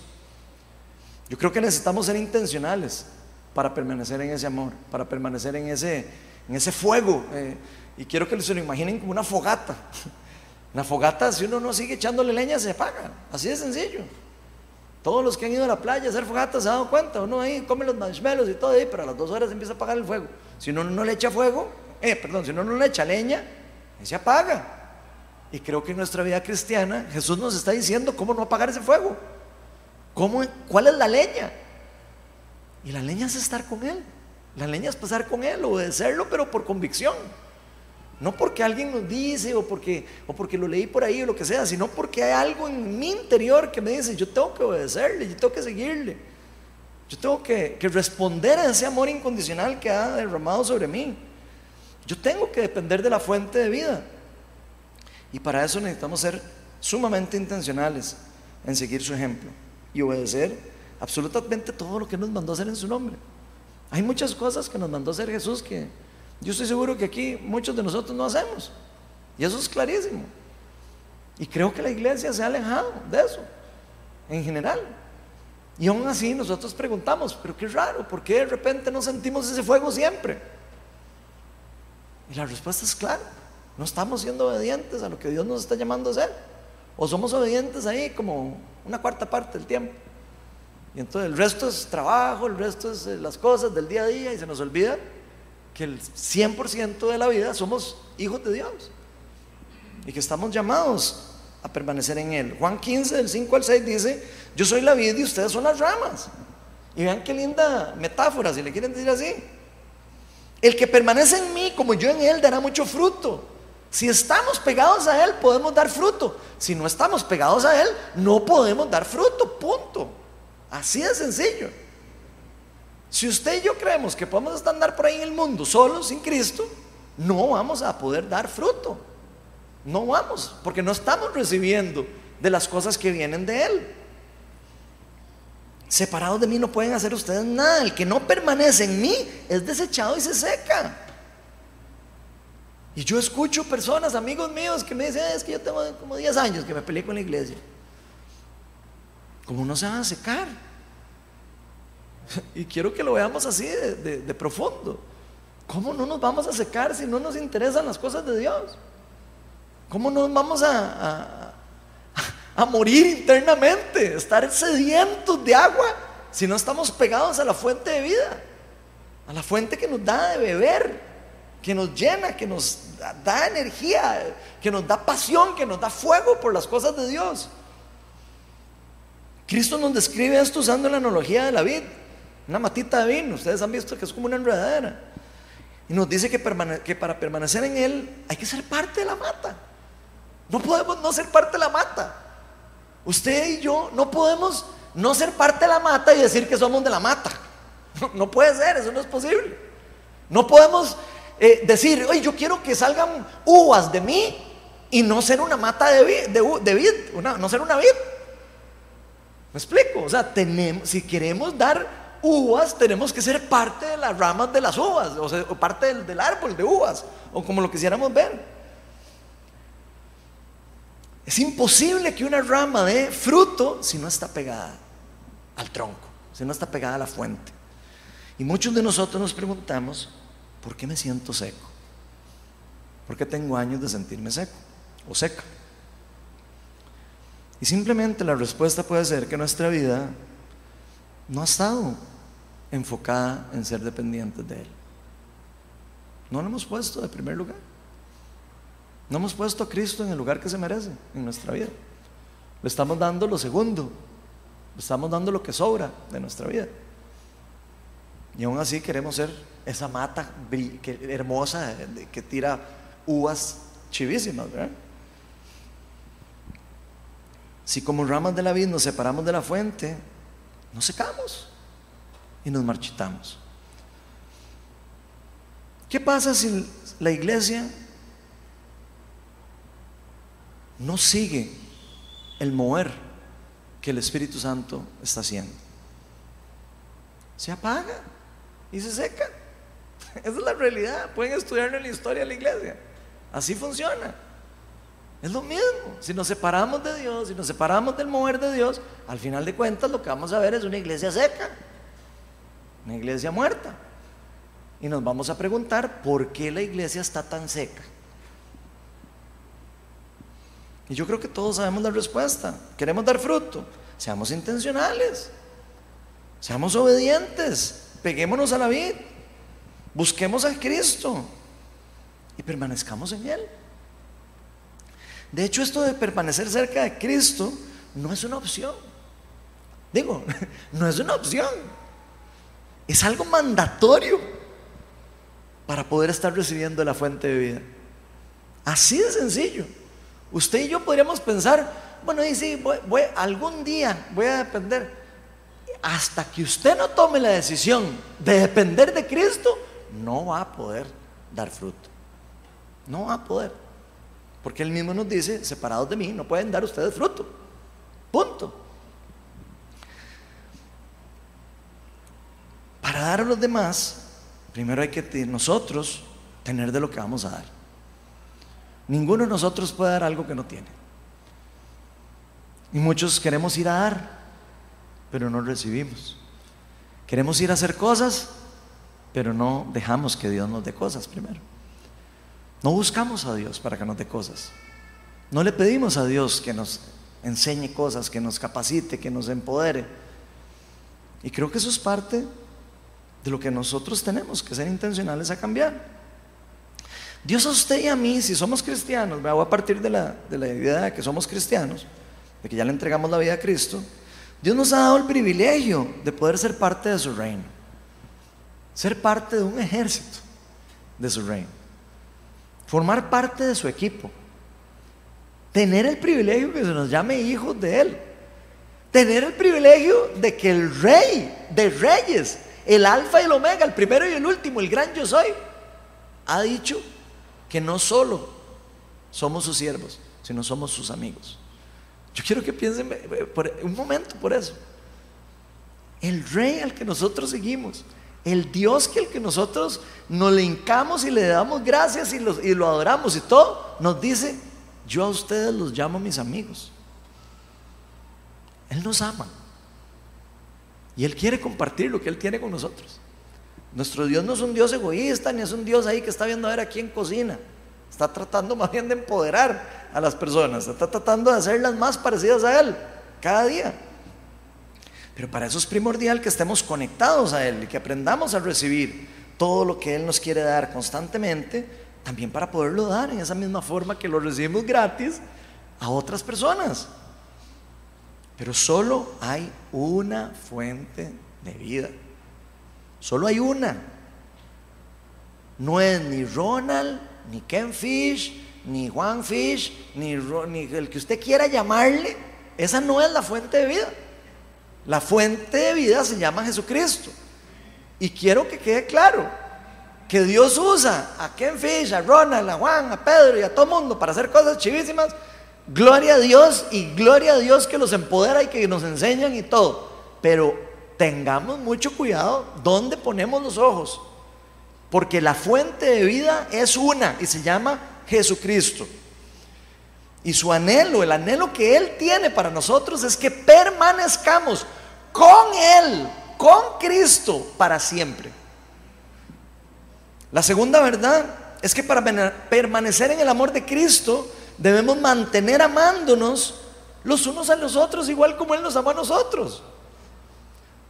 Yo creo que necesitamos ser intencionales para permanecer en ese amor, para permanecer en ese, en ese fuego. Eh, y quiero que se lo imaginen como una fogata. La fogata, si uno no sigue echándole leña, se apaga. Así de sencillo. Todos los que han ido a la playa a hacer fogatas se han dado cuenta. Uno ahí come los marshmallows y todo ahí, pero a las dos horas empieza a apagar el fuego. Si uno no le echa fuego, eh, perdón, si uno no le echa leña, se apaga. Y creo que en nuestra vida cristiana Jesús nos está diciendo cómo no apagar ese fuego. ¿Cómo, ¿Cuál es la leña? Y la leña es estar con Él. La leña es pasar con Él, obedecerlo, pero por convicción. No porque alguien nos dice o porque, o porque lo leí por ahí o lo que sea, sino porque hay algo en mi interior que me dice, yo tengo que obedecerle, yo tengo que seguirle. Yo tengo que, que responder a ese amor incondicional que ha derramado sobre mí. Yo tengo que depender de la fuente de vida. Y para eso necesitamos ser sumamente intencionales en seguir su ejemplo y obedecer absolutamente todo lo que nos mandó hacer en su nombre. Hay muchas cosas que nos mandó hacer Jesús que, yo estoy seguro que aquí muchos de nosotros no hacemos. Y eso es clarísimo. Y creo que la iglesia se ha alejado de eso, en general. Y aún así nosotros preguntamos, pero qué raro, ¿por qué de repente no sentimos ese fuego siempre? Y la respuesta es clara, no estamos siendo obedientes a lo que Dios nos está llamando a hacer. O somos obedientes ahí como una cuarta parte del tiempo. Y entonces el resto es trabajo, el resto es eh, las cosas del día a día y se nos olvida que el 100% de la vida somos hijos de Dios y que estamos llamados a permanecer en Él. Juan 15, del 5 al 6 dice, yo soy la vida y ustedes son las ramas. Y vean qué linda metáfora, si le quieren decir así. El que permanece en mí como yo en Él dará mucho fruto. Si estamos pegados a Él, podemos dar fruto. Si no estamos pegados a Él, no podemos dar fruto. Punto. Así de sencillo. Si usted y yo creemos que podemos andar por ahí en el mundo solos, sin Cristo, no vamos a poder dar fruto. No vamos, porque no estamos recibiendo de las cosas que vienen de Él. Separados de mí no pueden hacer ustedes nada. El que no permanece en mí es desechado y se seca. Y yo escucho personas, amigos míos, que me dicen, es que yo tengo como 10 años que me peleé con la iglesia. ¿Cómo no se van a secar? Y quiero que lo veamos así de, profundo. ¿Cómo no nos vamos a secar si no nos interesan las cosas de Dios? ¿Cómo nos vamos a, a, morir internamente? Estar sedientos de agua si no estamos pegados a la fuente de vida, a la fuente que nos da de beber, que nos llena, que nos da energía, que nos da pasión, que nos da fuego por las cosas de Dios. Cristo nos describe esto usando la analogía de la vid. Una matita de vino, ustedes han visto que es como una enredadera. Y nos dice que, para permanecer en Él hay que ser parte de la mata. No podemos no ser parte de la mata. Usted y yo no podemos no ser parte de la mata y decir que somos de la mata. No, puede ser, eso no es posible. No podemos eh, decir, oye, yo quiero que salgan uvas de mí y no ser una mata de, vid no ser una vid. ¿Me explico? O sea, tenemos, si queremos dar uvas, tenemos que ser parte de las ramas de las uvas, o, parte del, árbol de uvas, o como lo quisiéramos ver. Es imposible que una rama dé fruto si no está pegada al tronco, si no está pegada a la fuente. Y muchos de nosotros nos preguntamos, ¿por qué me siento seco? ¿Por qué tengo años de sentirme seco o seca? Y simplemente la respuesta puede ser que nuestra vida no ha estado enfocada en ser dependientes de Él. No lo hemos puesto de primer lugar. No hemos puesto a Cristo en el lugar que se merece en nuestra vida. Le estamos dando lo segundo. Le estamos dando lo que sobra de nuestra vida. Y aún así queremos ser esa mata hermosa que tira uvas chivísimas. Si como ramas de la vid nos separamos de la fuente, nos secamos y nos marchitamos. ¿Qué pasa si la iglesia no sigue el mover que el Espíritu Santo está haciendo? Se apaga y se seca. Esa es la realidad. Pueden estudiarlo en la historia de la iglesia. Así funciona. Es lo mismo. Si nos separamos de Dios, si nos separamos del mover de Dios, al final de cuentas lo que vamos a ver es una iglesia seca, una iglesia muerta. Y nos vamos a preguntar por qué la iglesia está tan seca. Y yo creo que todos sabemos la respuesta. Queremos dar fruto. Seamos intencionales. Seamos obedientes. Peguémonos a la vida. Busquemos a Cristo. Y permanezcamos en Él. De hecho, esto de permanecer cerca de Cristo no es una opción. Digo, no es una opción. Es algo mandatorio para poder estar recibiendo la fuente de vida. Así de sencillo. Usted y yo podríamos pensar, bueno, y sí, algún día voy a depender. Hasta que usted no tome la decisión de depender de Cristo, no va a poder dar fruto. No va a poder. Porque Él mismo nos dice, separados de mí, no pueden dar ustedes fruto. Punto. Para dar a los demás, primero hay que nosotros tener de lo que vamos a dar. Ninguno de nosotros puede dar algo que no tiene. Y muchos queremos ir a dar, pero no recibimos. Queremos ir a hacer cosas, pero no dejamos que Dios nos dé cosas primero. No buscamos a Dios para que nos dé cosas. No le pedimos a Dios que nos enseñe cosas, que nos capacite, que nos empodere. Y creo que eso es parte de lo que nosotros tenemos que ser intencionales a cambiar. Dios a usted y a mí, si somos cristianos, voy a partir de la, de la idea de que somos cristianos, de que ya le entregamos la vida a Cristo, Dios nos ha dado el privilegio de poder ser parte de su reino, ser parte de un ejército de su reino formar parte de su equipo, tener el privilegio que se nos llame hijos de Él, tener el privilegio de que el rey de reyes, el alfa y el omega, el primero y el último, el gran yo soy, ha dicho que no solo somos sus siervos, sino somos sus amigos. Yo quiero que piensen por un momento por eso. El rey al que nosotros seguimos, el Dios que el que nosotros nos le hincamos y le damos gracias y, y lo adoramos y todo, nos dice, yo a ustedes los llamo mis amigos. Él nos ama. Y Él quiere compartir lo que Él tiene con nosotros. Nuestro Dios no es un Dios egoísta, ni es un Dios ahí que está viendo a ver a quién cocina. Está tratando más bien de empoderar a las personas, está tratando de hacerlas más parecidas a Él cada día. Pero para eso es primordial que estemos conectados a Él y que aprendamos a recibir todo lo que Él nos quiere dar constantemente, también para poderlo dar en esa misma forma que lo recibimos gratis a otras personas. Pero solo hay una fuente de vida. Solo hay una. No es ni Ronald, ni Ken Fish, ni Juan Fish, ni, ni el que usted quiera llamarle. Esa no es la fuente de vida. La fuente de vida se llama Jesucristo. Y quiero que quede claro que Dios usa a Ken Fish, a Ronald, a Juan, a Pedro y a todo mundo para hacer cosas chivísimas. Gloria a Dios y gloria a Dios que los empodera y que nos enseñan y todo. Pero tengamos mucho cuidado donde ponemos los ojos. Porque la fuente de vida es una y se llama Jesucristo. Y su anhelo, el anhelo que Él tiene para nosotros es que permanezcamos con Él, con Cristo, para siempre. La segunda verdad es que para permanecer en el amor de Cristo debemos mantener amándonos los unos a los otros igual como Él nos amó a nosotros.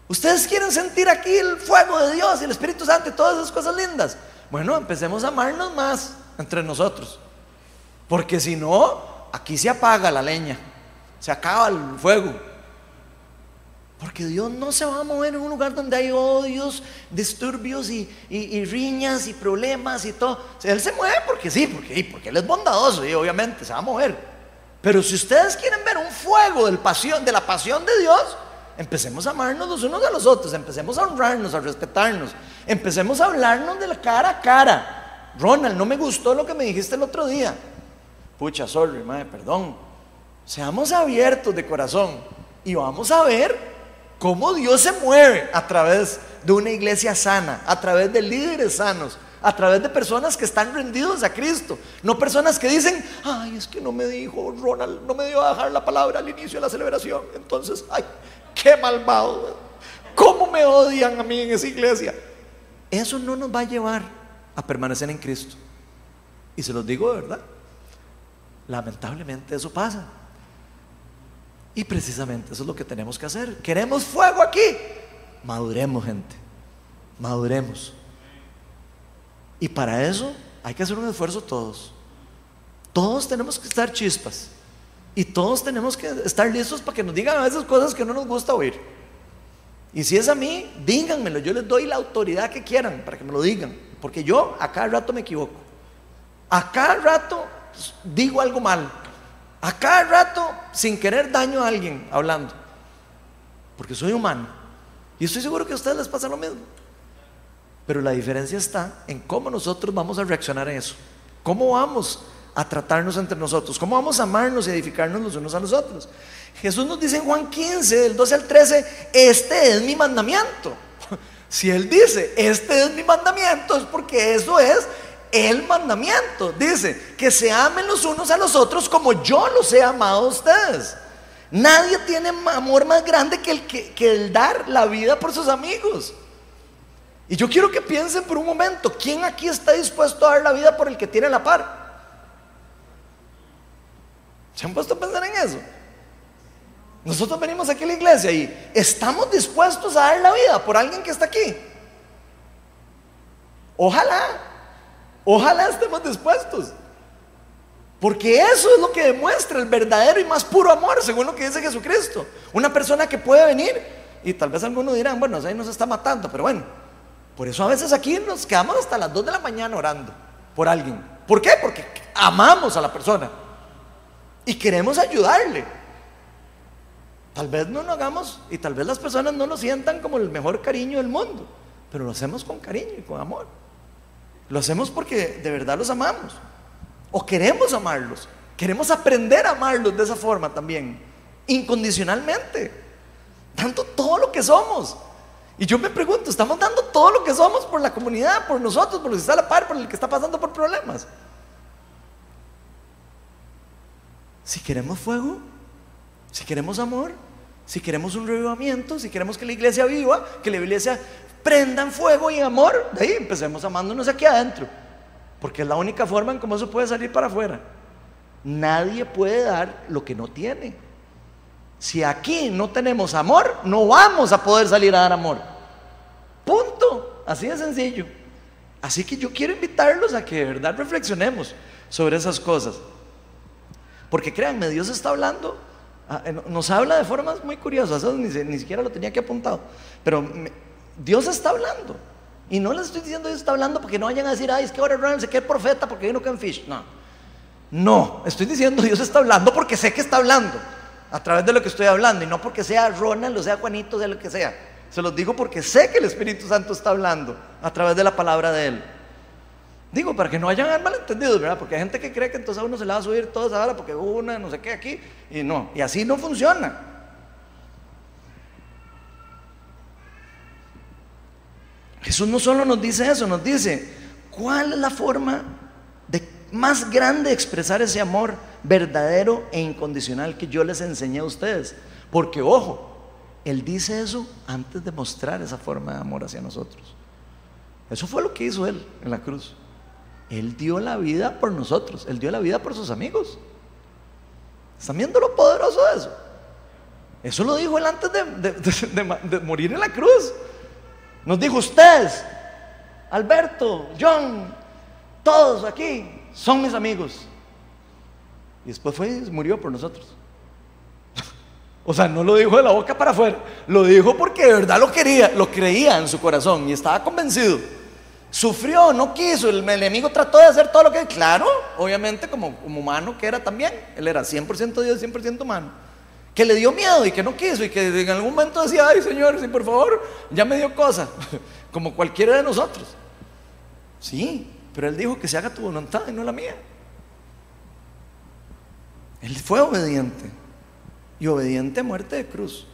Ustedes quieren sentir aquí el fuego de Dios y el Espíritu Santo y todas esas cosas lindas. Bueno, empecemos a amarnos más entre nosotros. Porque si no, aquí se apaga la leña. se acaba el fuego. Porque Dios no se va a mover en un lugar donde hay odios, disturbios y, riñas y problemas y todo. Él se mueve porque sí, porque, porque Él es bondadoso y obviamente se va a mover. Pero si ustedes quieren ver un fuego del pasión, de la pasión de Dios, empecemos a amarnos los unos a los otros, empecemos a honrarnos, a respetarnos, empecemos a hablarnos de la cara a cara. Ronald, no me gustó lo que me dijiste el otro día. Pucha, sorry, madre, perdón. Seamos abiertos de corazón y vamos a ver cómo Dios se mueve a través de una iglesia sana, a través de líderes sanos, a través de personas que están rendidos a Cristo, no personas que dicen, ay, es que no me dijo Ronald, no me dio a dejar la palabra al inicio de la celebración, entonces, ay, qué malvado, cómo me odian a mí en esa iglesia. Eso no nos va a llevar a permanecer en Cristo. Y se los digo de verdad, lamentablemente eso pasa. Y precisamente eso es lo que tenemos que hacer. ¿Queremos fuego aquí? Maduremos, gente. Maduremos. Y para eso hay que hacer un esfuerzo todos. Todos tenemos que estar chispas. Y todos tenemos que estar listos para que nos digan a veces cosas que no nos gusta oír. Y si es a mí, díganmelo. Yo les doy la autoridad que quieran para que me lo digan. Porque yo a cada rato me equivoco. A cada rato digo algo mal. A cada rato, sin querer daño a alguien, hablando. Porque soy humano. Y estoy seguro que a ustedes les pasa lo mismo. Pero la diferencia está en cómo nosotros vamos a reaccionar a eso. ¿Cómo vamos a tratarnos entre nosotros? ¿Cómo vamos a amarnos y edificarnos los unos a los otros? Jesús nos dice en Juan 15, del 12 al 13, este es mi mandamiento. Si Él dice, este es mi mandamiento, es porque eso es el mandamiento. Dice, que se amen los unos a los otros como yo los he amado a ustedes. Nadie tiene amor más grande que el, que, el dar la vida por sus amigos. Y yo quiero que piensen por un momento, ¿quién aquí está dispuesto a dar la vida por el que tiene la par? ¿Se han puesto a pensar en eso? Nosotros venimos aquí a la iglesia y estamos dispuestos a dar la vida por alguien que está aquí. Ojalá Ojalá estemos dispuestos. Porque eso es lo que demuestra el verdadero y más puro amor, según lo que dice Jesucristo. Una persona que puede venir, y tal vez algunos dirán, bueno, ahí nos está matando, pero bueno, por eso a veces aquí nos quedamos hasta las 2 de la mañana orando por alguien. ¿Por qué? Porque amamos a la persona y queremos ayudarle. Tal vez no lo hagamos y tal vez las personas no lo sientan como el mejor cariño del mundo, pero lo hacemos con cariño y con amor. Lo hacemos porque de verdad los amamos. O queremos amarlos. Queremos aprender a amarlos de esa forma también. Incondicionalmente. Dando todo lo que somos. Y yo me pregunto, ¿estamos dando todo lo que somos por la comunidad, por nosotros, por los que está a la par, por el que está pasando por problemas? Si queremos fuego, si queremos amor, si queremos un revivamiento, si queremos que la iglesia viva, que la iglesia prendan fuego y amor, de ahí empecemos amándonos aquí adentro. Porque es la única forma en cómo eso puede salir para afuera. Nadie puede dar lo que no tiene. Si aquí no tenemos amor, no vamos a poder salir a dar amor. Punto. Así de sencillo. Así que yo quiero invitarlos a que de verdad reflexionemos sobre esas cosas. Porque créanme, Dios está hablando, ah, eh, nos habla de formas muy curiosas, ni, ni siquiera lo tenía que apuntado. Pero Dios está hablando. Y no les estoy diciendo Dios está hablando porque no vayan a decir, ay, es que ahora Ronald se queda profeta porque vino Ken Fish. No. No, estoy diciendo Dios está hablando porque sé que está hablando a través de lo que estoy hablando y no porque sea Ronald o sea Juanito, de lo que sea. Se los digo porque sé que el Espíritu Santo está hablando a través de la palabra de Él. Digo, para que no hayan malentendidos, ¿verdad? Porque hay gente que cree que entonces a uno se le va a subir toda esa hora porque una, no sé qué aquí, y no, y así no funciona. Jesús no solo nos dice eso, nos dice, ¿cuál es la forma de más grande de expresar ese amor verdadero e incondicional que yo les enseñé a ustedes? Porque ojo, Él dice eso antes de mostrar esa forma de amor hacia nosotros. Eso fue lo que hizo Él en la cruz. Él dio la vida por nosotros, Él dio la vida por sus amigos. ¿Están viendo lo poderoso de eso? Eso lo dijo Él antes de, morir en la cruz. Nos dijo ustedes, Alberto, John, todos aquí son mis amigos. Y después fue, murió por nosotros. O sea, no lo dijo de la boca para afuera, lo dijo porque de verdad lo quería, lo creía en su corazón y estaba convencido. Sufrió, no quiso, el enemigo trató de hacer todo lo que... Claro, obviamente como, como humano que era también, él era 100% Dios, 100% humano. Que le dio miedo y que no quiso y que en algún momento decía, ay Señor, sí, por favor, ya me dio cosa, como cualquiera de nosotros. Sí, pero él dijo que se haga tu voluntad y no la mía. Él fue obediente y obediente a muerte de cruz.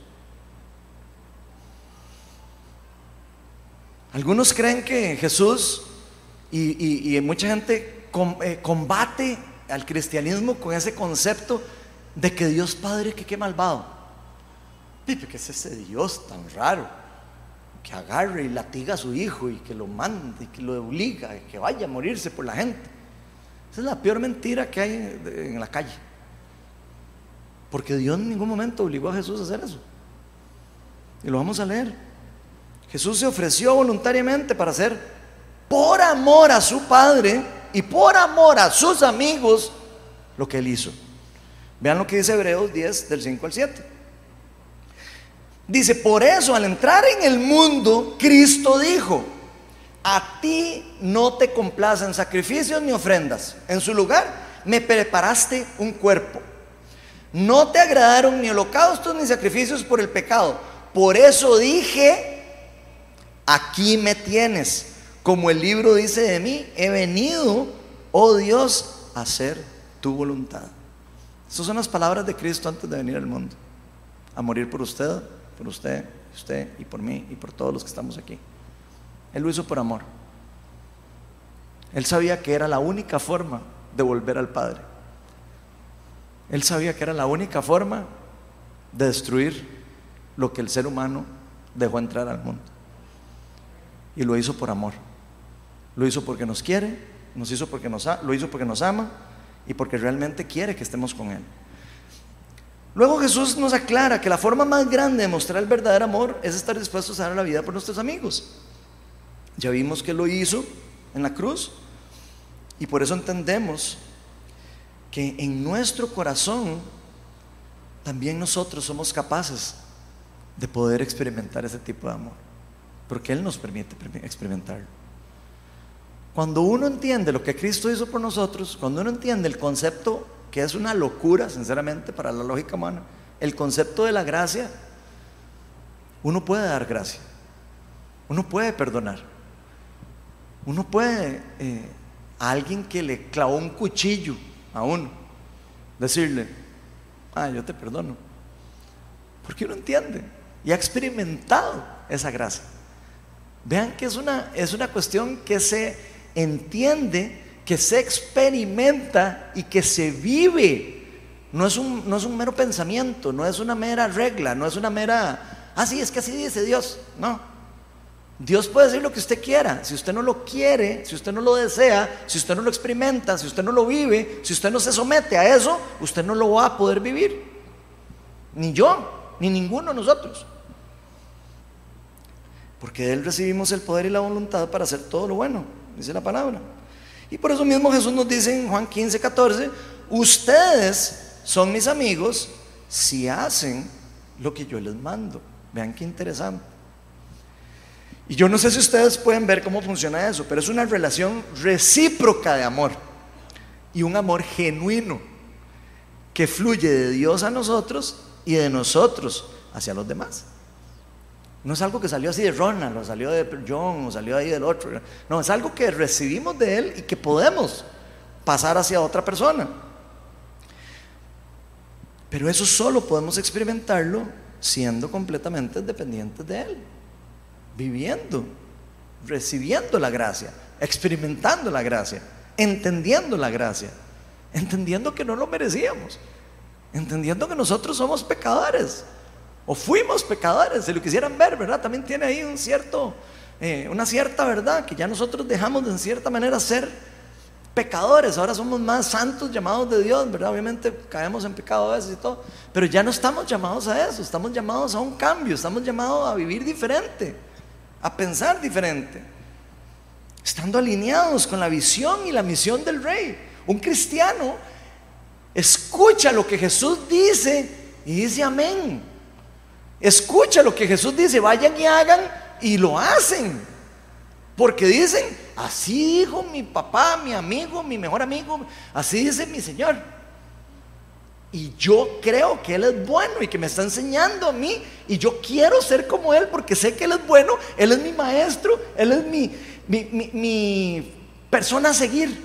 Algunos creen que Jesús y, mucha gente eh, combate al cristianismo con ese concepto de que Dios Padre, que qué malvado. Pipe, ¿qué es ese Dios tan raro? Que agarre y latiga a su hijo y que lo mande y que lo obliga, y que vaya a morirse por la gente. Esa es la peor mentira que hay en la calle. Porque Dios en ningún momento obligó a Jesús a hacer eso. Y lo vamos a leer. Jesús se ofreció voluntariamente para hacer, por amor a su Padre y por amor a sus amigos, lo que él hizo. Vean lo que dice Hebreos 10 del 5 al 7. Dice, por eso al entrar en el mundo, Cristo dijo, a ti no te complacen sacrificios ni ofrendas. En su lugar, me preparaste un cuerpo. No te agradaron ni holocaustos ni sacrificios por el pecado. Por eso dije, aquí me tienes. Como el libro dice de mí, he venido, oh Dios, a hacer tu voluntad. Esas son las palabras de Cristo antes de venir al mundo. A morir por usted, por usted, usted y por mí y por todos los que estamos aquí. Él lo hizo por amor. Él sabía que era la única forma de volver al Padre. Él sabía que era la única forma de destruir lo que el ser humano dejó entrar al mundo. Y lo hizo por amor. Lo hizo porque nos quiere, nos hizo porque nos, lo hizo porque nos ama y porque realmente quiere que estemos con Él. Luego Jesús nos aclara que la forma más grande de mostrar el verdadero amor es estar dispuestos a dar la vida por nuestros amigos. Ya vimos que lo hizo en la cruz y por eso entendemos que en nuestro corazón también nosotros somos capaces de poder experimentar ese tipo de amor, porque Él nos permite experimentarlo. Cuando uno entiende lo que Cristo hizo por nosotros, cuando uno entiende el concepto, que es una locura, sinceramente, para la lógica humana, el concepto de la gracia, uno puede dar gracia, uno puede perdonar, uno puede eh, a alguien que le clavó un cuchillo, a uno, decirle, ah, yo te perdono. Porque uno entiende y ha experimentado esa gracia. Vean que es una, es una cuestión que se entiende, que se experimenta y que se vive. No es, un, no es un mero pensamiento, no es una mera regla, no es una mera, ah, sí, es que así dice Dios. No, Dios puede decir lo que usted quiera. Si usted no lo quiere, si usted no lo desea, si usted no lo experimenta, si usted no lo vive, si usted no se somete a eso, usted no lo va a poder vivir. Ni yo, ni ninguno de nosotros. Porque de Él recibimos el poder y la voluntad para hacer todo lo bueno, dice la palabra. Y por eso mismo Jesús nos dice en Juan 15, 14, ustedes son mis amigos si hacen lo que yo les mando. Vean qué interesante. Y yo no sé si ustedes pueden ver cómo funciona eso, pero es una relación recíproca de amor y un amor genuino que fluye de Dios a nosotros y de nosotros hacia los demás. No es algo que salió así de Ronald, o salió de John, o salió ahí del otro. No, es algo que recibimos de Él y que podemos pasar hacia otra persona. Pero eso solo podemos experimentarlo siendo completamente dependientes de Él viviendo, recibiendo la gracia, experimentando la gracia, entendiendo la gracia, entendiendo que no lo merecíamos, entendiendo que nosotros somos pecadores o fuimos pecadores, si lo quisieran ver, ¿verdad? También tiene ahí un cierto, eh, una cierta verdad, que ya nosotros dejamos de en cierta manera ser pecadores, ahora somos más santos llamados de Dios, ¿verdad? Obviamente caemos en pecado a veces y todo, pero ya no estamos llamados a eso, estamos llamados a un cambio, estamos llamados a vivir diferente a pensar diferente, estando alineados con la visión y la misión del rey. Un cristiano escucha lo que Jesús dice y dice amén. Escucha lo que Jesús dice, vayan y hagan y lo hacen. Porque dicen, así dijo mi papá, mi amigo, mi mejor amigo, así dice mi Señor. Y yo creo que Él es bueno y que me está enseñando a mí. Y yo quiero ser como Él porque sé que Él es bueno, Él es mi maestro, Él es mi, mi, persona a seguir.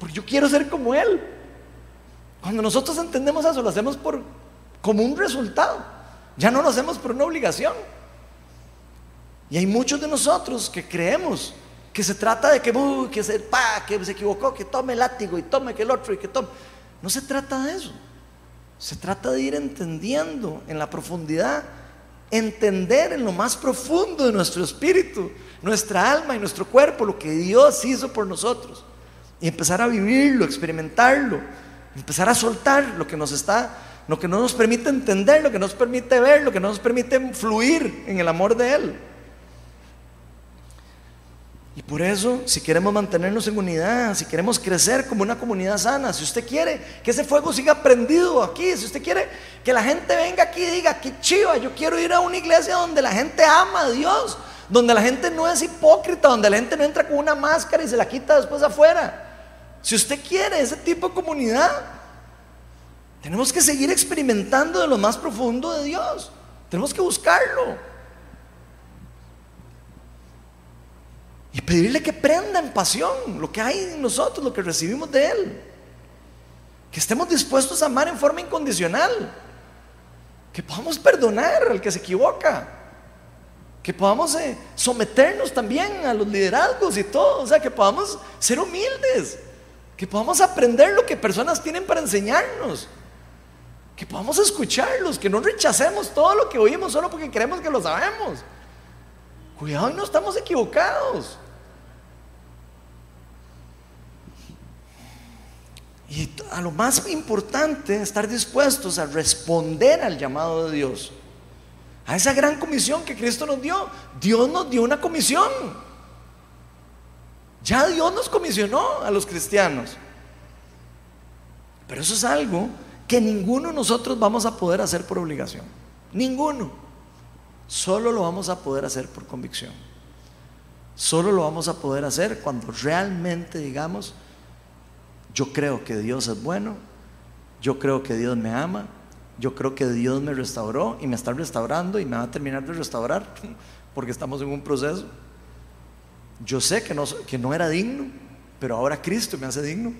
Porque yo quiero ser como Él. Cuando nosotros entendemos eso, lo hacemos por, como un resultado. Ya no lo hacemos por una obligación. Y hay muchos de nosotros que creemos que se trata de que, que, se, pa, que se equivocó, que tome el látigo y tome que el otro y que tome. No se trata de eso. Se trata de ir entendiendo en la profundidad, entender en lo más profundo de nuestro espíritu, nuestra alma y nuestro cuerpo lo que Dios hizo por nosotros. Y empezar a vivirlo, experimentarlo, empezar a soltar lo que nos está, lo que no nos permite entender, lo que nos permite ver, lo que no nos permite fluir en el amor de Él. Y por eso, si queremos mantenernos en unidad, si queremos crecer como una comunidad sana, si usted quiere que ese fuego siga prendido aquí, si usted quiere que la gente venga aquí y diga, qué chiva, yo quiero ir a una iglesia donde la gente ama a Dios, donde la gente no es hipócrita, donde la gente no entra con una máscara y se la quita después afuera. Si usted quiere ese tipo de comunidad, tenemos que seguir experimentando de lo más profundo de Dios. Tenemos que buscarlo. Y pedirle que prenda en pasión lo que hay en nosotros, lo que recibimos de Él. Que estemos dispuestos a amar en forma incondicional. Que podamos perdonar al que se equivoca. Que podamos eh, someternos también a los liderazgos y todo. O sea, que podamos ser humildes. Que podamos aprender lo que personas tienen para enseñarnos. Que podamos escucharlos. Que no rechacemos todo lo que oímos solo porque creemos que lo sabemos. Cuidado no estamos equivocados. Y a lo más importante, estar dispuestos a responder al llamado de Dios. A esa gran comisión que Cristo nos dio. Dios nos dio una comisión. Ya Dios nos comisionó a los cristianos. Pero eso es algo que ninguno nosotros vamos a poder hacer por obligación. Ninguno. Solo lo vamos a poder hacer por convicción. Solo lo vamos a poder hacer cuando realmente digamos, yo creo que Dios es bueno, yo creo que Dios me ama, yo creo que Dios me restauró y me está restaurando y me va a terminar de restaurar porque estamos en un proceso. Yo sé que no, que no era digno, pero ahora Cristo me hace digno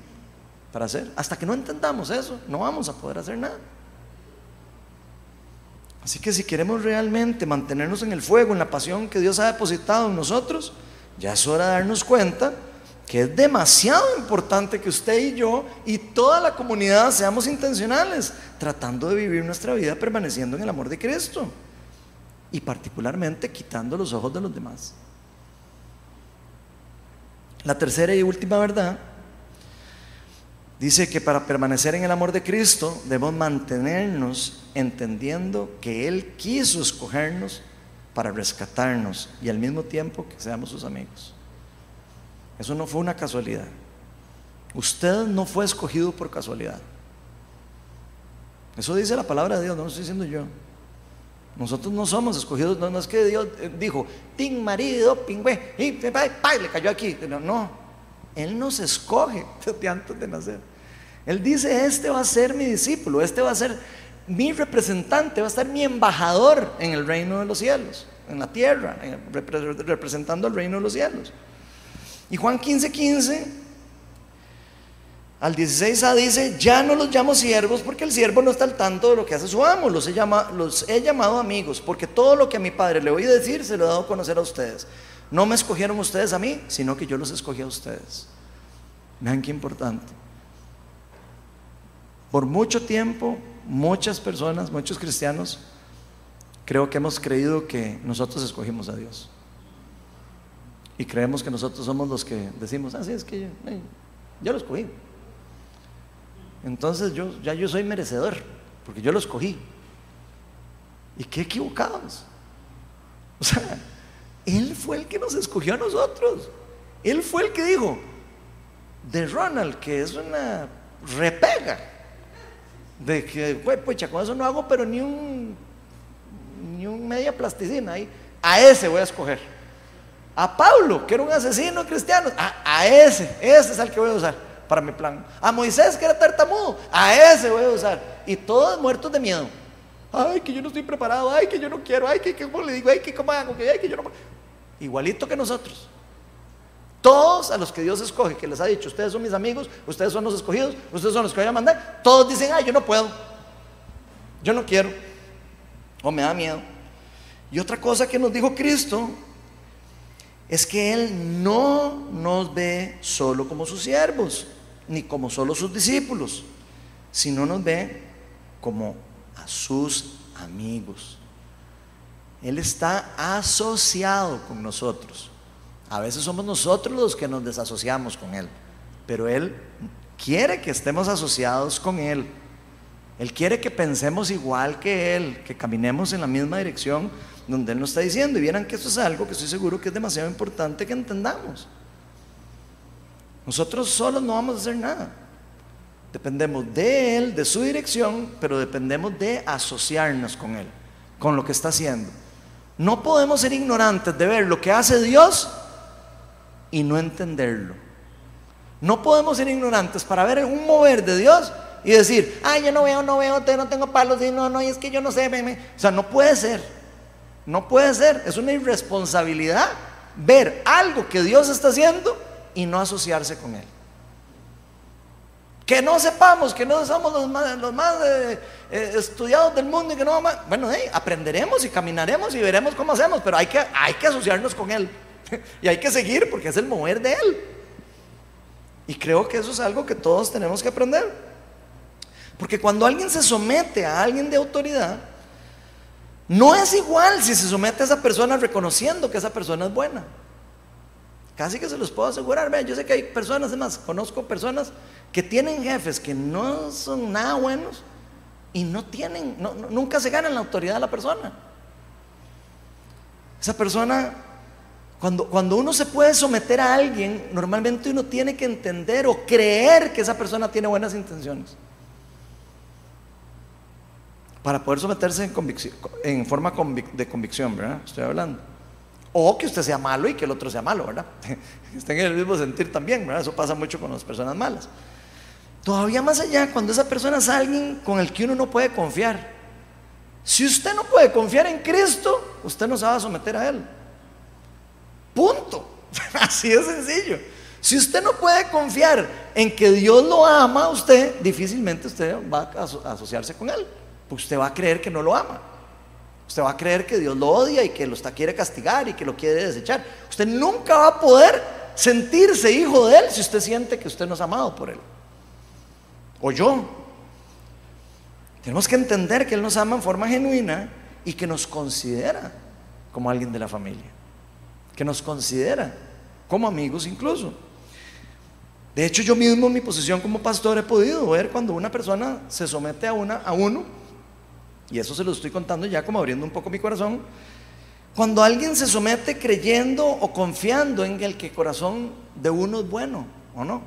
para hacer. Hasta que no entendamos eso, no vamos a poder hacer nada. Así que si queremos realmente mantenernos en el fuego, en la pasión que Dios ha depositado en nosotros, ya es hora de darnos cuenta que es demasiado importante que usted y yo y toda la comunidad seamos intencionales, tratando de vivir nuestra vida permaneciendo en el amor de Cristo y particularmente quitando los ojos de los demás. La tercera y última verdad Dice que para permanecer en el amor de Cristo debemos mantenernos entendiendo que Él quiso escogernos para rescatarnos y al mismo tiempo que seamos sus amigos. Eso no fue una casualidad. Usted no fue escogido por casualidad. Eso dice la palabra de Dios, no lo estoy diciendo yo. Nosotros no somos escogidos, no, es que Dios eh, dijo, tin marido, pingüe, y le cayó aquí. No, Él nos escoge desde antes de nacer. Él dice, este va a ser mi discípulo, este va a ser mi representante, va a ser mi embajador en el reino de los cielos, en la tierra, representando el reino de los cielos. Y Juan 15, 15 al 16a dice, ya no los llamo siervos porque el siervo no está al tanto de lo que hace su amo, los he, los he llamado amigos, porque todo lo que a mi padre le oí decir se lo he dado a conocer a ustedes. No me escogieron ustedes a mí, sino que yo los escogí a ustedes. Vean qué importante. Por mucho tiempo, muchas personas, muchos cristianos, creo que hemos creído que nosotros escogimos a Dios. Y creemos que nosotros somos los que decimos, así ah, es que yo, lo escogí. Entonces yo, ya yo soy merecedor, porque yo lo escogí. Y qué equivocados. O sea, Él fue el que nos escogió a nosotros. Él fue el que dijo, de Ronald, que es una repega, De que, pues, pucha, con eso no hago, pero ni un, ni un media plasticina ahí. A ese voy a escoger. A Pablo, que era un asesino cristiano, a, a ese, ese es el que voy a usar para mi plan. A Moisés, que era tartamudo, a ese voy a usar. Y todos muertos de miedo. Ay, que yo no estoy preparado, ay, que yo no quiero, ay, que cómo le digo, ay, que cómo hago, ay, que yo no. Igualito que nosotros. Todos a los que Dios escoge, que les ha dicho, ustedes son mis amigos, ustedes son los escogidos, ustedes son los que voy a mandar, todos dicen, ay, yo no puedo, yo no quiero, o me da miedo. Y otra cosa que nos dijo Cristo es que Él no nos ve solo como sus siervos, ni como solo sus discípulos, sino nos ve como a sus amigos. Él está asociado con nosotros. A veces somos nosotros los que nos desasociamos con Él, pero Él quiere que estemos asociados con Él. Él quiere que pensemos igual que Él, que caminemos en la misma dirección donde Él nos está diciendo. Y vieran que esto es algo que estoy seguro que es demasiado importante que entendamos. Nosotros solos no vamos a hacer nada. Dependemos de Él, de su dirección, pero dependemos de asociarnos con Él, con lo que está haciendo. No podemos ser ignorantes de ver lo que hace Dios y no entenderlo. No podemos ser ignorantes para ver un mover de Dios y decir, ay, yo no veo, no veo, no tengo palos, y no, no, es que yo no sé. O sea, no puede ser. No puede ser. Es una irresponsabilidad ver algo que Dios está haciendo y no asociarse con Él. Que no sepamos, que no somos los más, los más eh, eh, estudiados del mundo y que no Bueno, aprenderemos y caminaremos y veremos cómo hacemos, pero hay que, hay que asociarnos con Él. y hay que seguir porque es el mover de Él. Y creo que eso es algo que todos tenemos que aprender. Porque cuando alguien se somete a alguien de autoridad, no es igual si se somete a esa persona reconociendo que esa persona es buena. Casi que se los puedo asegurar. Vean, yo sé que hay personas, además, conozco personas que tienen jefes que no son nada buenos y no tienen, nunca se ganan la autoridad de la persona. Esa persona cuando, uno se puede someter a alguien, normalmente uno tiene que entender o creer que esa persona tiene buenas intenciones. Para poder someterse en, en forma de convicción, ¿verdad? Estoy hablando. O que usted sea malo y que el otro sea malo, ¿verdad? Estén en el mismo sentir también, ¿verdad? Eso pasa mucho con las personas malas. Todavía más allá, cuando esa persona es alguien con el que uno no puede confiar. Si usted no puede confiar en Cristo, usted no se va a someter a Él. Punto. Así de sencillo. Si usted no puede confiar en que Dios lo ama a usted, difícilmente usted va a asociarse con Él. Porque usted va a creer que no lo ama. Usted va a creer que Dios lo odia y que lo está, quiere castigar y que lo quiere desechar. Usted nunca va a poder sentirse hijo de Él si usted siente que usted no es amado por Él. O yo. Tenemos que entender que Él nos ama en forma genuina y que nos considera como alguien de la familia que nos considera como amigos incluso. De hecho, yo mismo en mi posición como pastor he podido ver cuando una persona se somete a, una, a uno, y eso se lo estoy contando ya como abriendo un poco mi corazón, cuando alguien se somete creyendo o confiando en el que el corazón de uno es bueno, ¿o no?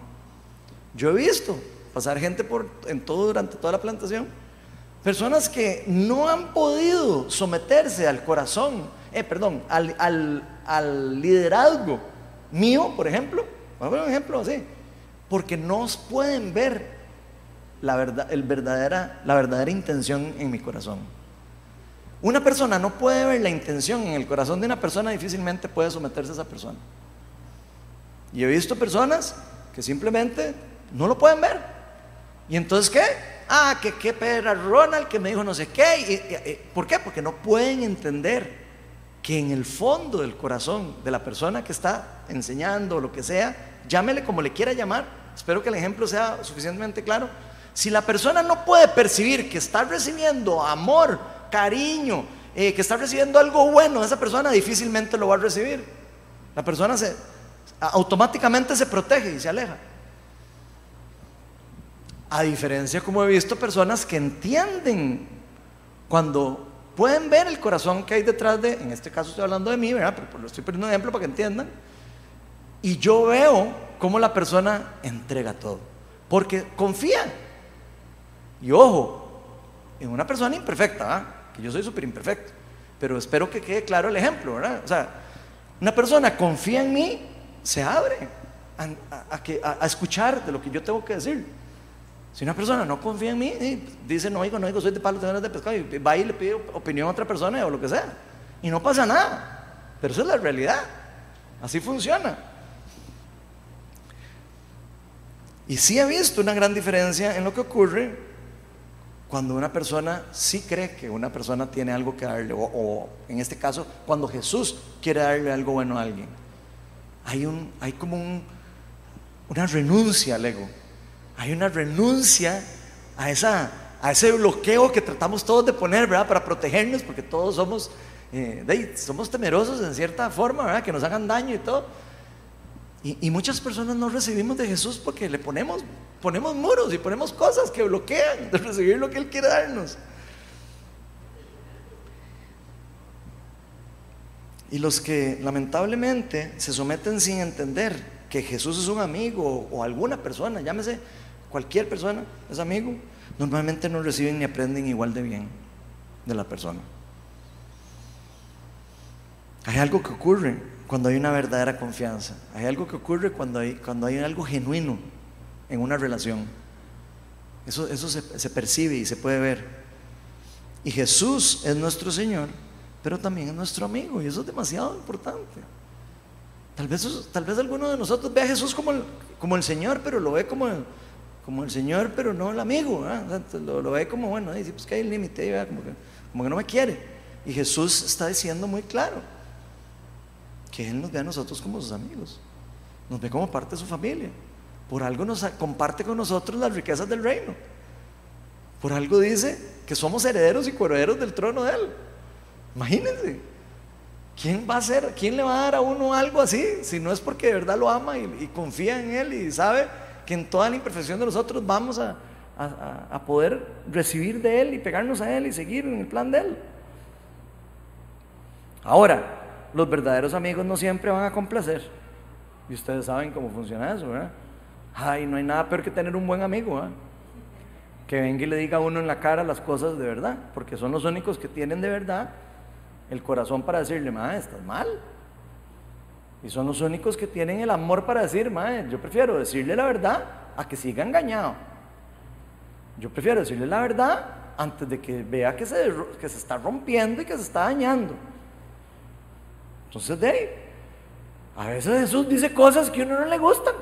Yo he visto pasar gente por, en todo, durante toda la plantación, personas que no han podido someterse al corazón, eh, perdón, al, al liderazgo mío, por ejemplo, vamos a ver un ejemplo así, porque no pueden ver la, verdad, el verdadera, la verdadera intención en mi corazón. Una persona no puede ver la intención en el corazón de una persona, difícilmente puede someterse a esa persona. Y he visto personas que simplemente no lo pueden ver. ¿Y entonces qué? Ah, que qué perra Ronald que me dijo no sé qué. ¿Por qué? Porque no pueden entender que en el fondo del corazón de la persona que está enseñando o lo que sea, llámele como le quiera llamar, espero que el ejemplo sea suficientemente claro, si la persona no puede percibir que está recibiendo amor, cariño, eh, que está recibiendo algo bueno, esa persona difícilmente lo va a recibir. La persona se, automáticamente se protege y se aleja. A diferencia, como he visto, personas que entienden cuando pueden ver el corazón que hay detrás de, en este caso estoy hablando de mí, ¿verdad? Pero lo estoy poniendo un ejemplo para que entiendan. Y yo veo cómo la persona entrega todo, porque confía. Y ojo, en una persona imperfecta, que yo soy súper imperfecto, pero espero que quede claro el ejemplo, ¿verdad? O sea, una persona confía en mí, se abre a, a escuchar de lo que yo tengo que decir. Si una persona no confía en mí, dice, no oigo, no oigo, soy de palo, tengo de pescado, y va y le pide opinión a otra persona o lo que sea. Y no pasa nada. Pero eso es la realidad. Así funciona. Y sí he visto una gran diferencia en lo que ocurre cuando una persona sí cree que una persona tiene algo que darle, o, en este caso, cuando Jesús quiere darle algo bueno a alguien. Hay, un, hay como un, una renuncia al ego hay una renuncia a, esa, a ese bloqueo que tratamos todos de poner, ¿verdad? Para protegernos, porque todos somos, eh, somos temerosos en cierta forma, ¿verdad? Que nos hagan daño y todo. Y, muchas personas no recibimos de Jesús porque le ponemos, ponemos muros y ponemos cosas que bloquean de recibir lo que Él quiere darnos. Y los que lamentablemente se someten sin entender que Jesús es un amigo o alguna persona, llámese cualquier persona es amigo, normalmente no reciben ni aprenden igual de bien de la persona. Hay algo que ocurre cuando hay una verdadera confianza. Hay algo que ocurre cuando hay, cuando hay algo genuino en una relación. Eso, eso se, se percibe y se puede ver. Y Jesús es nuestro Señor, pero también es nuestro amigo. Y eso es demasiado importante. Tal vez, tal vez alguno de nosotros ve a Jesús como el, como el Señor, pero lo ve como, como el Señor, pero no el amigo. Lo, ve como, bueno, dice, pues que hay el límite, como que, como que no me quiere. Y Jesús está diciendo muy claro que Él nos ve a nosotros como sus amigos, nos ve como parte de su familia. Por algo nos comparte con nosotros las riquezas del reino. Por algo dice que somos herederos y coherederos del trono de Él. Imagínense. ¿Quién va a ser, quién le va a dar a uno algo así si no es porque de verdad lo ama y confía en Él y sabe que en toda la imperfección de nosotros vamos a, poder recibir de Él y pegarnos a Él y seguir en el plan de Él. Ahora, los verdaderos amigos no siempre van a complacer. Y ustedes saben cómo funciona eso, ¿verdad? Ay, no hay nada peor que tener un buen amigo. Que venga y le diga a uno en la cara las cosas de verdad, porque son los únicos que tienen de verdad el corazón para decirle, ma, estás mal, y son los únicos que tienen el amor para decir, madre, yo prefiero decirle la verdad a que siga engañado. Yo prefiero decirle la verdad antes de que vea que se, que se está rompiendo y que se está dañando. Entonces, de a veces Jesús dice cosas que a uno no le gustan,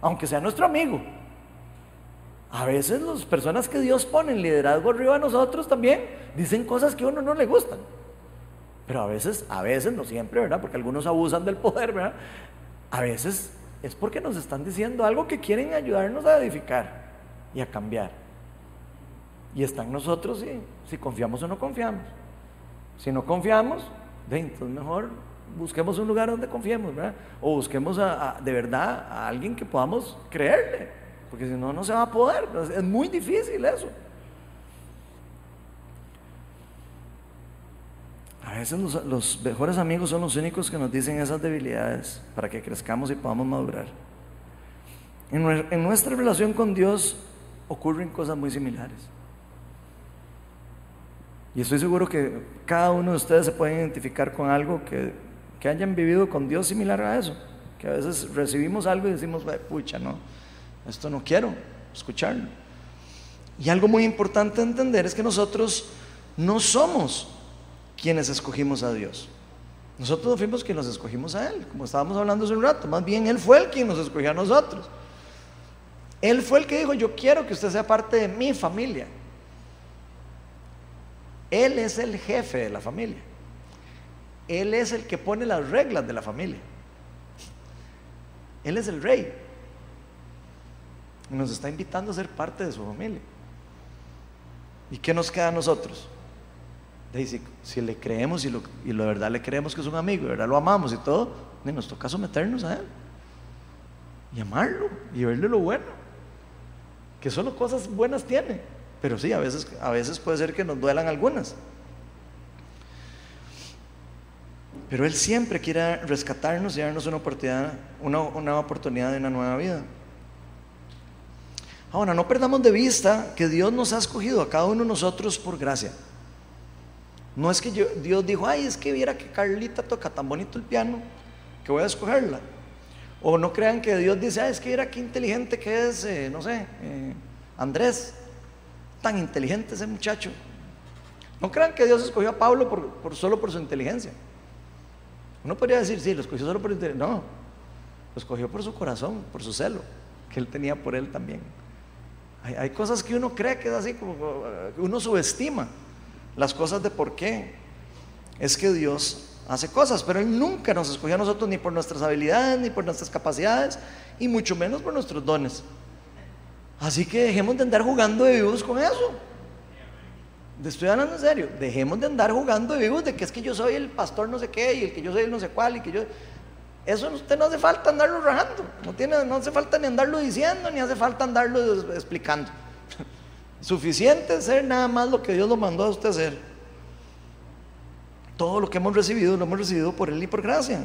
aunque sea nuestro amigo. A veces las personas que Dios pone en liderazgo arriba de nosotros también dicen cosas que a uno no le gustan. Pero a veces, a veces, no siempre, ¿verdad? Porque algunos abusan del poder, ¿verdad? A veces es porque nos están diciendo algo que quieren ayudarnos a edificar y a cambiar. Y está en nosotros si, si confiamos o no confiamos. Si no confiamos, entonces mejor busquemos un lugar donde confiemos, ¿verdad? O busquemos de verdad a alguien que podamos creerle, porque si no, no se va a poder. Es muy difícil eso. A veces los, mejores amigos son los únicos que nos dicen esas debilidades para que crezcamos y podamos madurar. En, nuestra relación con Dios ocurren cosas muy similares. Y estoy seguro que cada uno de ustedes se puede identificar con algo que, que hayan vivido con Dios similar a eso. Que a veces recibimos algo y decimos, pucha, no, esto no quiero escucharlo. Y algo muy importante entender es que nosotros no somos quienes escogimos a Dios. Nosotros no fuimos quienes nos escogimos a Él, como estábamos hablando hace un rato, más bien Él fue el quien nos escogió a nosotros. Él fue el que dijo, yo quiero que usted sea parte de mi familia. Él es el jefe de la familia. Él es el que pone las reglas de la familia. Él es el rey. Nos está invitando a ser parte de su familia. ¿Y qué nos queda a nosotros? Si, si, le creemos y, lo, y la verdad le creemos que es un amigo, y verdad lo amamos y todo, en nuestro caso meternos a él y amarlo y verle lo bueno, que solo cosas buenas tiene, pero sí, a veces, a veces puede ser que nos duelan algunas. Pero Él siempre quiere rescatarnos y darnos una oportunidad, una, una oportunidad de una nueva vida. Ahora, no perdamos de vista que Dios nos ha escogido a cada uno de nosotros por gracia. No es que Dios dijo, ay, es que viera que Carlita toca tan bonito el piano, que voy a escogerla. O no crean que Dios dice, ay, es que viera qué inteligente que es, eh, no sé, eh, Andrés, tan inteligente ese muchacho. No crean que Dios escogió a Pablo por, solo por su inteligencia. Uno podría decir, sí, lo escogió solo por inteligencia. No, lo escogió por su corazón, por su celo, que él tenía por él también. Hay, hay cosas que uno cree que es así, como uno subestima las cosas de por qué. Es que Dios hace cosas, pero Él nunca nos escogió a nosotros ni por nuestras habilidades, ni por nuestras capacidades, y mucho menos por nuestros dones. Así que dejemos de andar jugando de vivos con eso. Estoy hablando en serio, dejemos de andar jugando de vivos de que es que yo soy el pastor no sé qué y el que yo soy el no sé cuál y que yo... Eso usted no hace falta andarlo rajando, no, tiene, no hace falta ni andarlo diciendo, ni hace falta andarlo explicando. Suficiente ser nada más lo que Dios lo mandó a usted hacer. Todo lo que hemos recibido lo hemos recibido por Él y por gracia.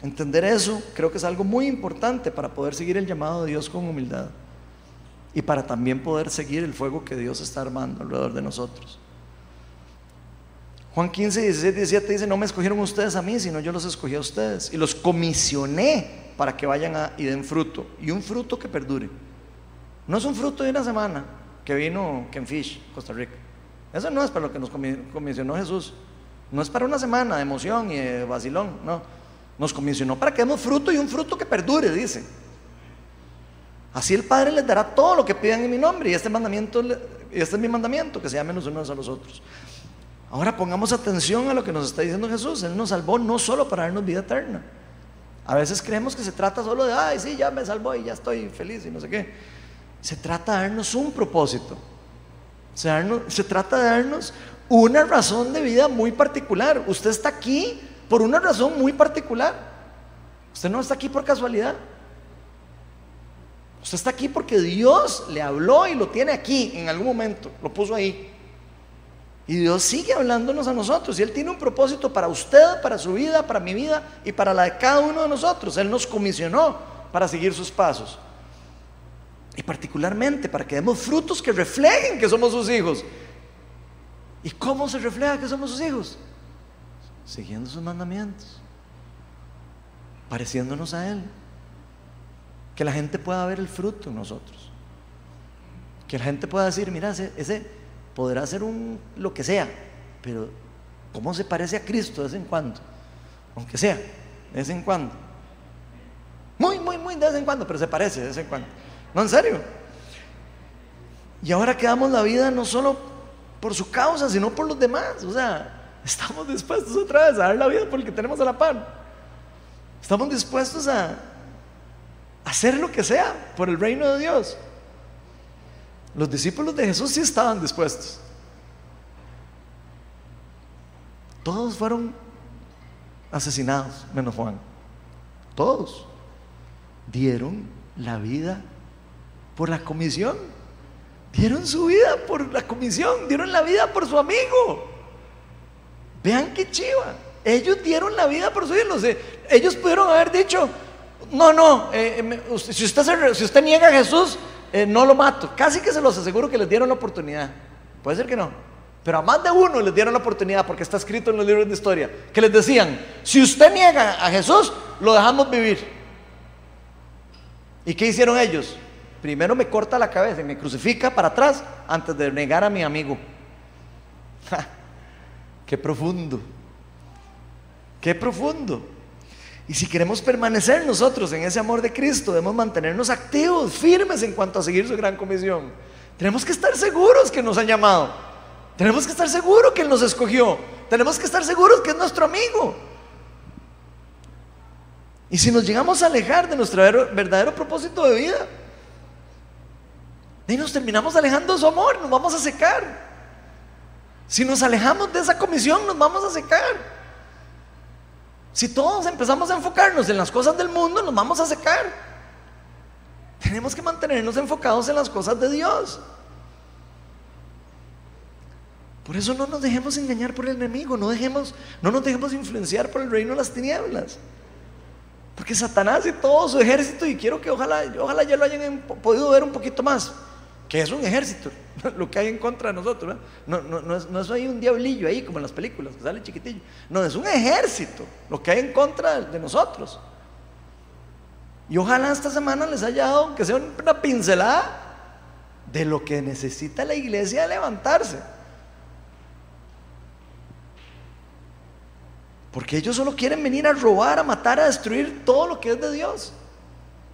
Entender eso creo que es algo muy importante para poder seguir el llamado de Dios con humildad y para también poder seguir el fuego que Dios está armando alrededor de nosotros. Juan 15, 16, 17 dice, no me escogieron ustedes a mí, sino yo los escogí a ustedes y los comisioné para que vayan a, y den fruto, y un fruto que perdure. No es un fruto de una semana, que vino Ken Fish, Costa Rica. Eso no es para lo que nos comisionó Jesús. No es para una semana de emoción y de vacilón, no. Nos comisionó para que demos fruto y un fruto que perdure, dice. Así el Padre les dará todo lo que pidan en mi nombre. Y este mandamiento, este es mi mandamiento, que se llamen los unos a los otros. Ahora pongamos atención a lo que nos está diciendo Jesús. Él nos salvó no solo para darnos vida eterna. A veces creemos que se trata solo de, ay, sí, ya me salvó y ya estoy feliz y no sé qué. Se trata de darnos un propósito. Se, trata de darnos una razón de vida muy particular. Usted está aquí por una razón muy particular. Usted no está aquí por casualidad. Usted está aquí porque Dios le habló y lo tiene aquí en algún momento, lo puso ahí. Y Dios sigue hablándonos a nosotros. Y Él tiene un propósito para usted, para su vida, para mi vida y para la de cada uno de nosotros. Él nos comisionó para seguir sus pasos. Y particularmente para que demos frutos que reflejen que somos sus hijos. ¿Y cómo se refleja que somos sus hijos? Siguiendo sus mandamientos. Pareciéndonos a Él. Que la gente pueda ver el fruto en nosotros. Que la gente pueda decir, mira, ese, podrá ser un lo que sea, pero ¿cómo se parece a Cristo de vez en cuando? Aunque sea, de vez en cuando. Muy, muy, muy de vez en cuando, pero se parece de vez en cuando. No, en serio. Y ahora quedamos la vida no solo por su causa, sino por los demás. O sea, estamos dispuestos otra vez a dar la vida porque tenemos a la par. Estamos dispuestos a hacer lo que sea por el reino de Dios. Los discípulos de Jesús sí estaban dispuestos. Todos fueron asesinados, menos Juan. Todos dieron la vida por la comisión. Dieron su vida por la comisión, dieron la vida por su amigo. Vean qué chiva. Ellos dieron la vida por su hijo. Ellos pudieron haber dicho, no, no, eh, eh, si, usted si usted niega a Jesús, eh, no lo mato. Casi que se los aseguro que les dieron la oportunidad. Puede ser que no. Pero a más de uno les dieron la oportunidad, porque está escrito en los libros de historia, que les decían, si usted niega a Jesús, lo dejamos vivir. ¿Y qué hicieron ellos? Primero me corta la cabeza y me crucifica para atrás antes de negar a mi amigo. ¡Qué profundo! ¡Qué profundo! Y si queremos permanecer nosotros en ese amor de Cristo, debemos mantenernos activos, firmes en cuanto a seguir su gran comisión. Tenemos que estar seguros que nos han llamado. Tenemos que estar seguros que Él nos escogió. Tenemos que estar seguros que es nuestro amigo. Y si nos llegamos a alejar de nuestro verdadero propósito de vida, y nos terminamos alejando de su amor, nos vamos a secar. Si nos alejamos de esa comisión, nos vamos a secar. Si todos empezamos a enfocarnos en las cosas del mundo, nos vamos a secar. Tenemos que mantenernos enfocados en las cosas de Dios. Por eso no nos dejemos engañar por el enemigo, no, dejemos, no nos dejemos influenciar por el reino de las tinieblas. Porque Satanás y todo su ejército, y quiero que ojalá, ojalá ya lo hayan podido ver un poquito más, que es un ejército, lo que hay en contra de nosotros. No, es, ahí un diablillo ahí como en las películas, que sale chiquitillo. No, es un ejército lo que hay en contra de nosotros. Y ojalá esta semana les haya dado, que sea una pincelada de lo que necesita la iglesia levantarse. Porque ellos solo quieren venir a robar, a matar, a destruir todo lo que es de Dios.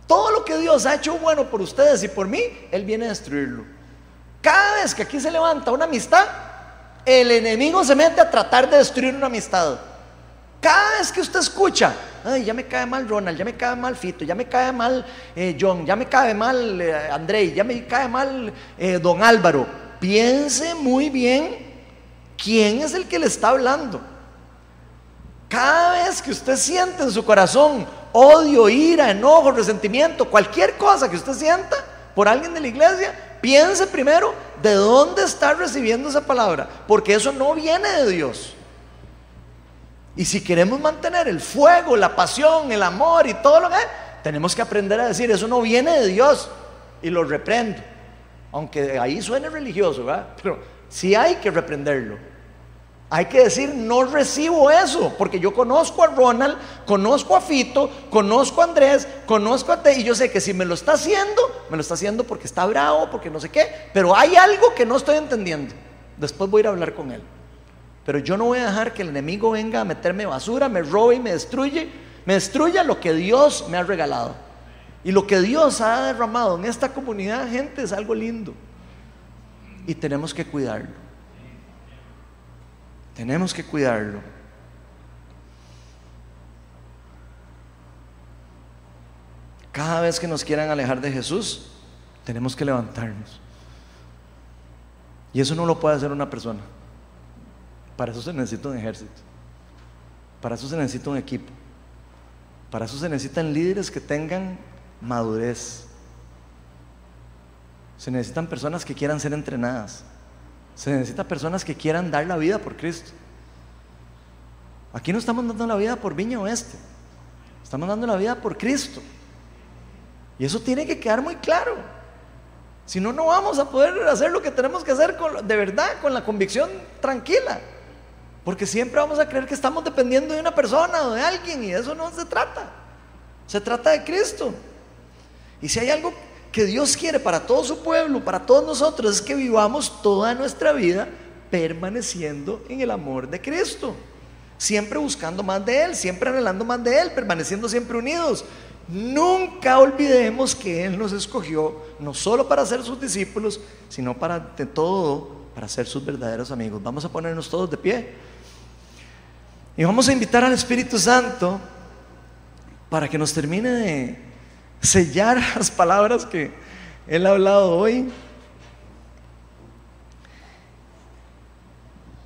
Todo lo que Dios ha hecho bueno por ustedes y por mí, Él viene a destruirlo. Cada vez que aquí se levanta una amistad, el enemigo se mete a tratar de destruir una amistad. Cada vez que usted escucha, ay, ya me cae mal Ronald, ya me cae mal Fito, ya me cae mal eh, John, ya me cae mal eh, ya me cae mal eh, Don Álvaro, piense muy bien quién es el que le está hablando. Cada vez que usted siente en su corazón odio, ira, enojo, resentimiento, cualquier cosa que usted sienta por alguien de la iglesia, piense primero de dónde está recibiendo esa palabra, porque eso no viene de Dios. Y si queremos mantener el fuego, la pasión, el amor y todo lo que tenemos que aprender a decir, eso no viene de Dios y lo reprendo. Aunque ahí suene religioso. Pero sí hay que reprenderlo. Hay que decir, no recibo eso, porque yo conozco a Ronald, conozco a Fito, conozco a Andrés, conozco a Te, y yo sé que si me lo está haciendo, me lo está haciendo porque está bravo, porque no sé qué, pero hay algo que no estoy entendiendo. Después voy a ir a hablar con él. Pero yo no voy a dejar que el enemigo venga a meterme basura, me robe y me destruye, me destruya lo que Dios me ha regalado. Y lo que Dios ha derramado en esta comunidad, gente, es algo lindo. Y tenemos que cuidarlo. Tenemos que cuidarlo. Cada vez que nos quieran alejar de Jesús, tenemos que levantarnos. Y eso no lo puede hacer una persona. Para eso se necesita un ejército. Para eso se necesita un equipo. Para eso se necesitan líderes que tengan madurez. Se necesitan personas que quieran ser entrenadas. Se necesita personas que quieran dar la vida por Cristo. Aquí no estamos dando la vida por Viña Oeste. Estamos dando la vida por Cristo. Y eso tiene que quedar muy claro. Si no, no vamos a poder hacer lo que tenemos que hacer de verdad, con la convicción tranquila. Porque siempre vamos a creer que estamos dependiendo de una persona o de alguien y de eso no se trata. Se trata de Cristo. Y si hay algo que Dios quiere para todo su pueblo, para todos nosotros, es que vivamos toda nuestra vida permaneciendo en el amor de Cristo. Siempre buscando más de Él, siempre anhelando más de Él, permaneciendo siempre unidos. Nunca olvidemos que Él nos escogió no solo para ser sus discípulos, sino para de todo, para ser sus verdaderos amigos. Vamos a ponernos todos de pie. Y vamos a invitar al Espíritu Santo para que nos termine de sellar las palabras que Él ha hablado hoy.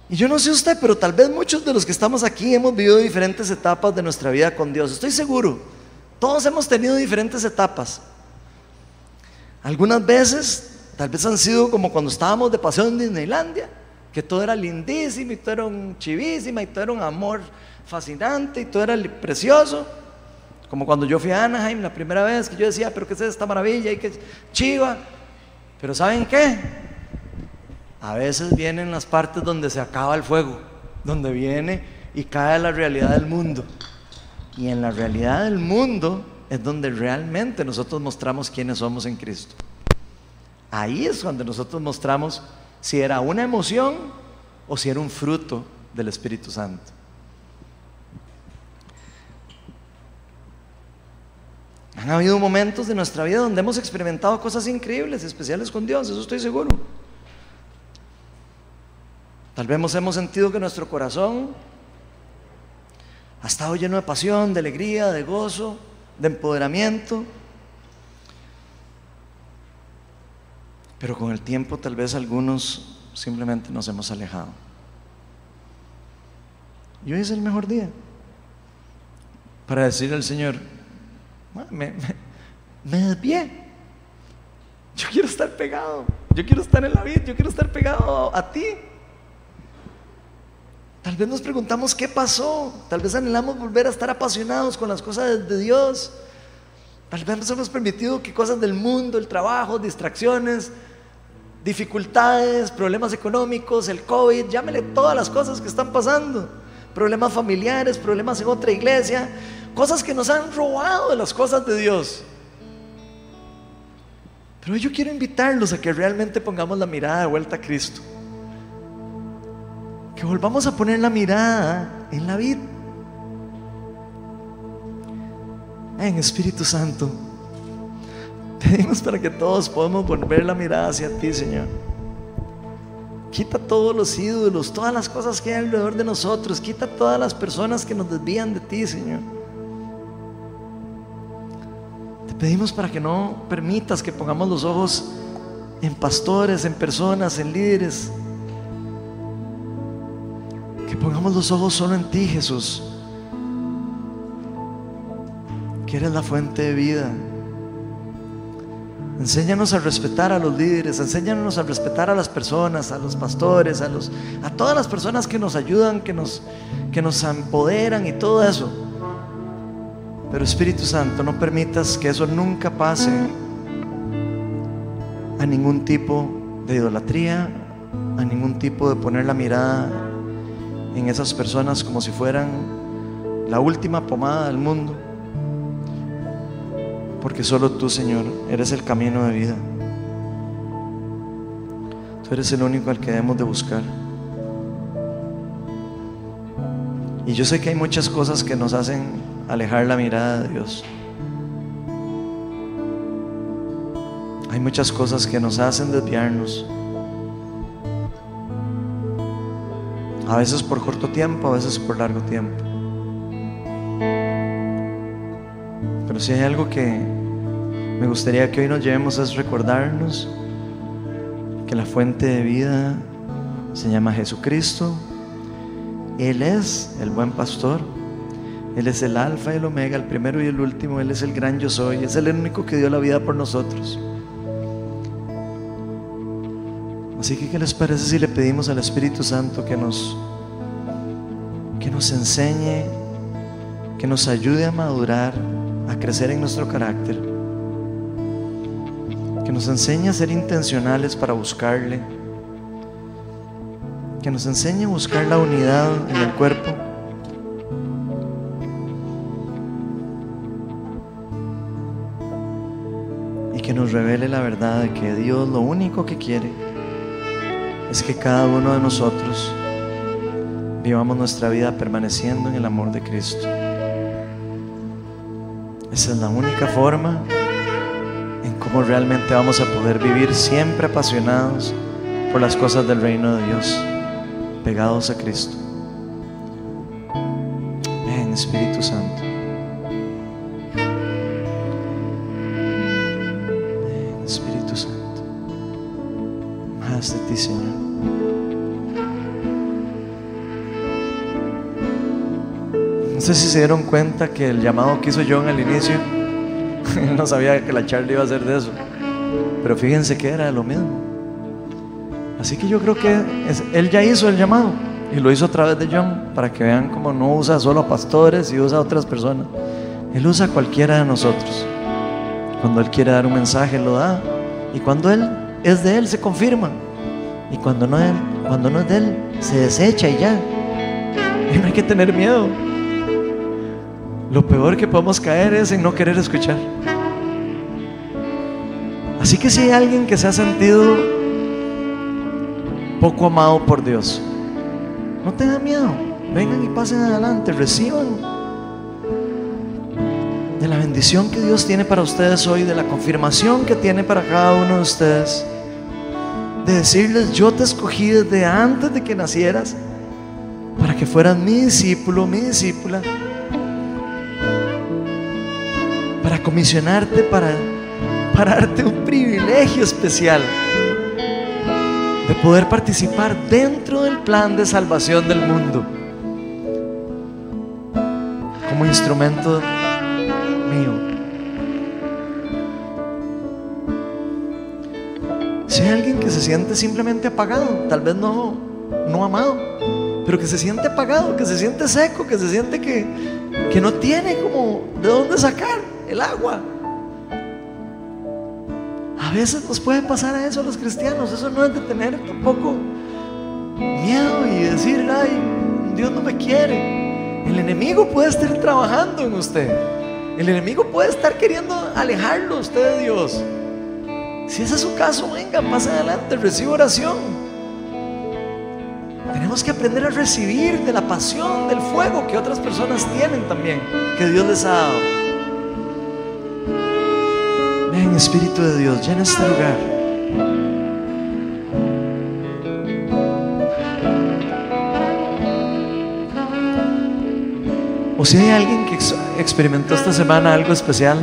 Y yo no sé usted, pero tal vez muchos de los que estamos aquí hemos vivido diferentes etapas de nuestra vida con Dios. Estoy seguro. Todos hemos tenido diferentes etapas. Algunas veces, tal vez han sido como cuando estábamos de paseo en Disneylandia, que todo era lindísimo y todo era un chivísimo y todo era un amor fascinante y todo era precioso. Como cuando yo fui a Anaheim la primera vez, que yo decía, pero ¿qué es esta maravilla? Y qué chiva. Pero ¿saben qué? A veces vienen las partes donde se acaba el fuego, donde viene y cae la realidad del mundo. Y en la realidad del mundo es donde realmente nosotros mostramos quiénes somos en Cristo. Ahí es donde nosotros mostramos si era una emoción o si era un fruto del Espíritu Santo. Han habido momentos de nuestra vida donde hemos experimentado cosas increíbles, especiales con Dios, eso estoy seguro. Tal vez hemos sentido que nuestro corazón ha estado lleno de pasión, de alegría, de gozo, de empoderamiento. Pero con el tiempo tal vez algunos simplemente nos hemos alejado. Y hoy es el mejor día para decirle al Señor, me, me, desvié. Yo quiero estar pegado. Yo quiero estar en la vida. Yo quiero estar pegado a ti. Tal vez nos preguntamos qué pasó. Tal vez anhelamos volver a estar apasionados con las cosas de Dios. Tal vez nos hemos permitido que cosas del mundo, el trabajo, distracciones, dificultades, problemas económicos, el COVID, llámele todas las cosas que están pasando. Problemas familiares, problemas en otra iglesia, cosas que nos han robado de las cosas de Dios. Pero yo quiero invitarlos a que realmente pongamos la mirada de vuelta a Cristo. Que volvamos a poner la mirada en la vida. En Espíritu Santo, pedimos para que todos podamos volver la mirada hacia ti, Señor. Quita todos los ídolos, todas las cosas que hay alrededor de nosotros. Quita todas las personas que nos desvían de ti, Señor. Pedimos para que no permitas que pongamos los ojos en pastores, en personas, en líderes. Que pongamos los ojos solo en ti, Jesús. Que eres la fuente de vida. Enséñanos a respetar a los líderes, enséñanos a respetar a las personas, a los pastores, a, los, a todas las personas que nos ayudan, que nos, que nos empoderan y todo eso. Pero Espíritu Santo, no permitas que eso nunca pase a ningún tipo de idolatría, a ningún tipo de poner la mirada en esas personas como si fueran la última pomada del mundo. Porque solo tú, Señor, eres el camino de vida. Tú eres el único al que debemos de buscar. Y yo sé que hay muchas cosas que nos hacen alejar la mirada de Dios. Hay muchas cosas que nos hacen desviarnos. A veces por corto tiempo, a veces por largo tiempo. Pero si hay algo que me gustaría que hoy nos llevemos es recordarnos que la fuente de vida se llama Jesucristo. Él es el buen pastor. Él es el alfa y el omega, el primero y el último. Él es el gran yo soy. Es el único que dio la vida por nosotros. Así que, ¿qué les parece si le pedimos al Espíritu Santo que nos, que nos enseñe, que nos ayude a madurar, a crecer en nuestro carácter? Que nos enseñe a ser intencionales para buscarle. Que nos enseñe a buscar la unidad en el cuerpo revele la verdad de que Dios lo único que quiere es que cada uno de nosotros vivamos nuestra vida permaneciendo en el amor de Cristo. Esa es la única forma en cómo realmente vamos a poder vivir siempre apasionados por las cosas del reino de Dios, pegados a Cristo. Sé si se dieron cuenta que el llamado que hizo John al inicio, él no sabía que la charla iba a ser de eso. Pero fíjense que era lo mismo. Así que yo creo que él ya hizo el llamado y lo hizo a través de John para que vean cómo no usa solo a pastores y usa a otras personas. Él usa a cualquiera de nosotros. Cuando Él quiere dar un mensaje, lo da. Y cuando Él es de Él, se confirma. Y cuando no, es, cuando no es de Él, se desecha y ya. Y no hay que tener miedo. Lo peor que podemos caer es en no querer escuchar. Así que si hay alguien que se ha sentido poco amado por Dios, no tenga miedo. Vengan y pasen adelante, reciban de la bendición que Dios tiene para ustedes hoy, de la confirmación que tiene para cada uno de ustedes de decirles, yo te escogí desde antes de que nacieras para que fueras mi discípulo, mi discípula, para comisionarte, para, para darte un privilegio especial de poder participar dentro del plan de salvación del mundo como instrumento mío. Si hay alguien que se siente simplemente apagado, tal vez no, no amado, pero que se siente apagado, que se siente seco, que se siente que, que no tiene como de dónde sacar el agua. A veces nos puede pasar a eso a los cristianos, eso no es de tener tampoco miedo y decir, ay, Dios no me quiere. El enemigo puede estar trabajando en usted. El enemigo puede estar queriendo alejarlo usted de Dios. Si ese es su caso, venga, pase adelante, reciba oración. Tenemos que aprender a recibir de la pasión, del fuego que otras personas tienen también, que Dios les ha dado. Espíritu de Dios, llena este lugar. O si hay alguien que experimentó esta semana algo especial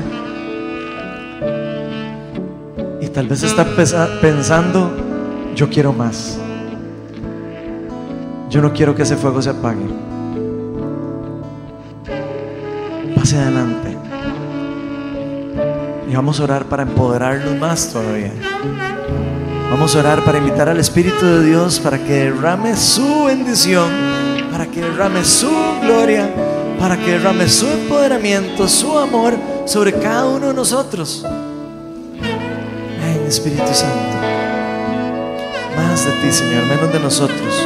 y tal vez está pensando, yo quiero más. Yo no quiero que ese fuego se apague. Pase adelante. Y vamos a orar para empoderarnos más todavía. Vamos a orar para invitar al Espíritu de Dios para que derrame su bendición, para que derrame su gloria para que derrame su empoderamiento, su amor sobre cada uno de nosotros. Ven, Espíritu Santo. Más de ti, Señor, menos de nosotros.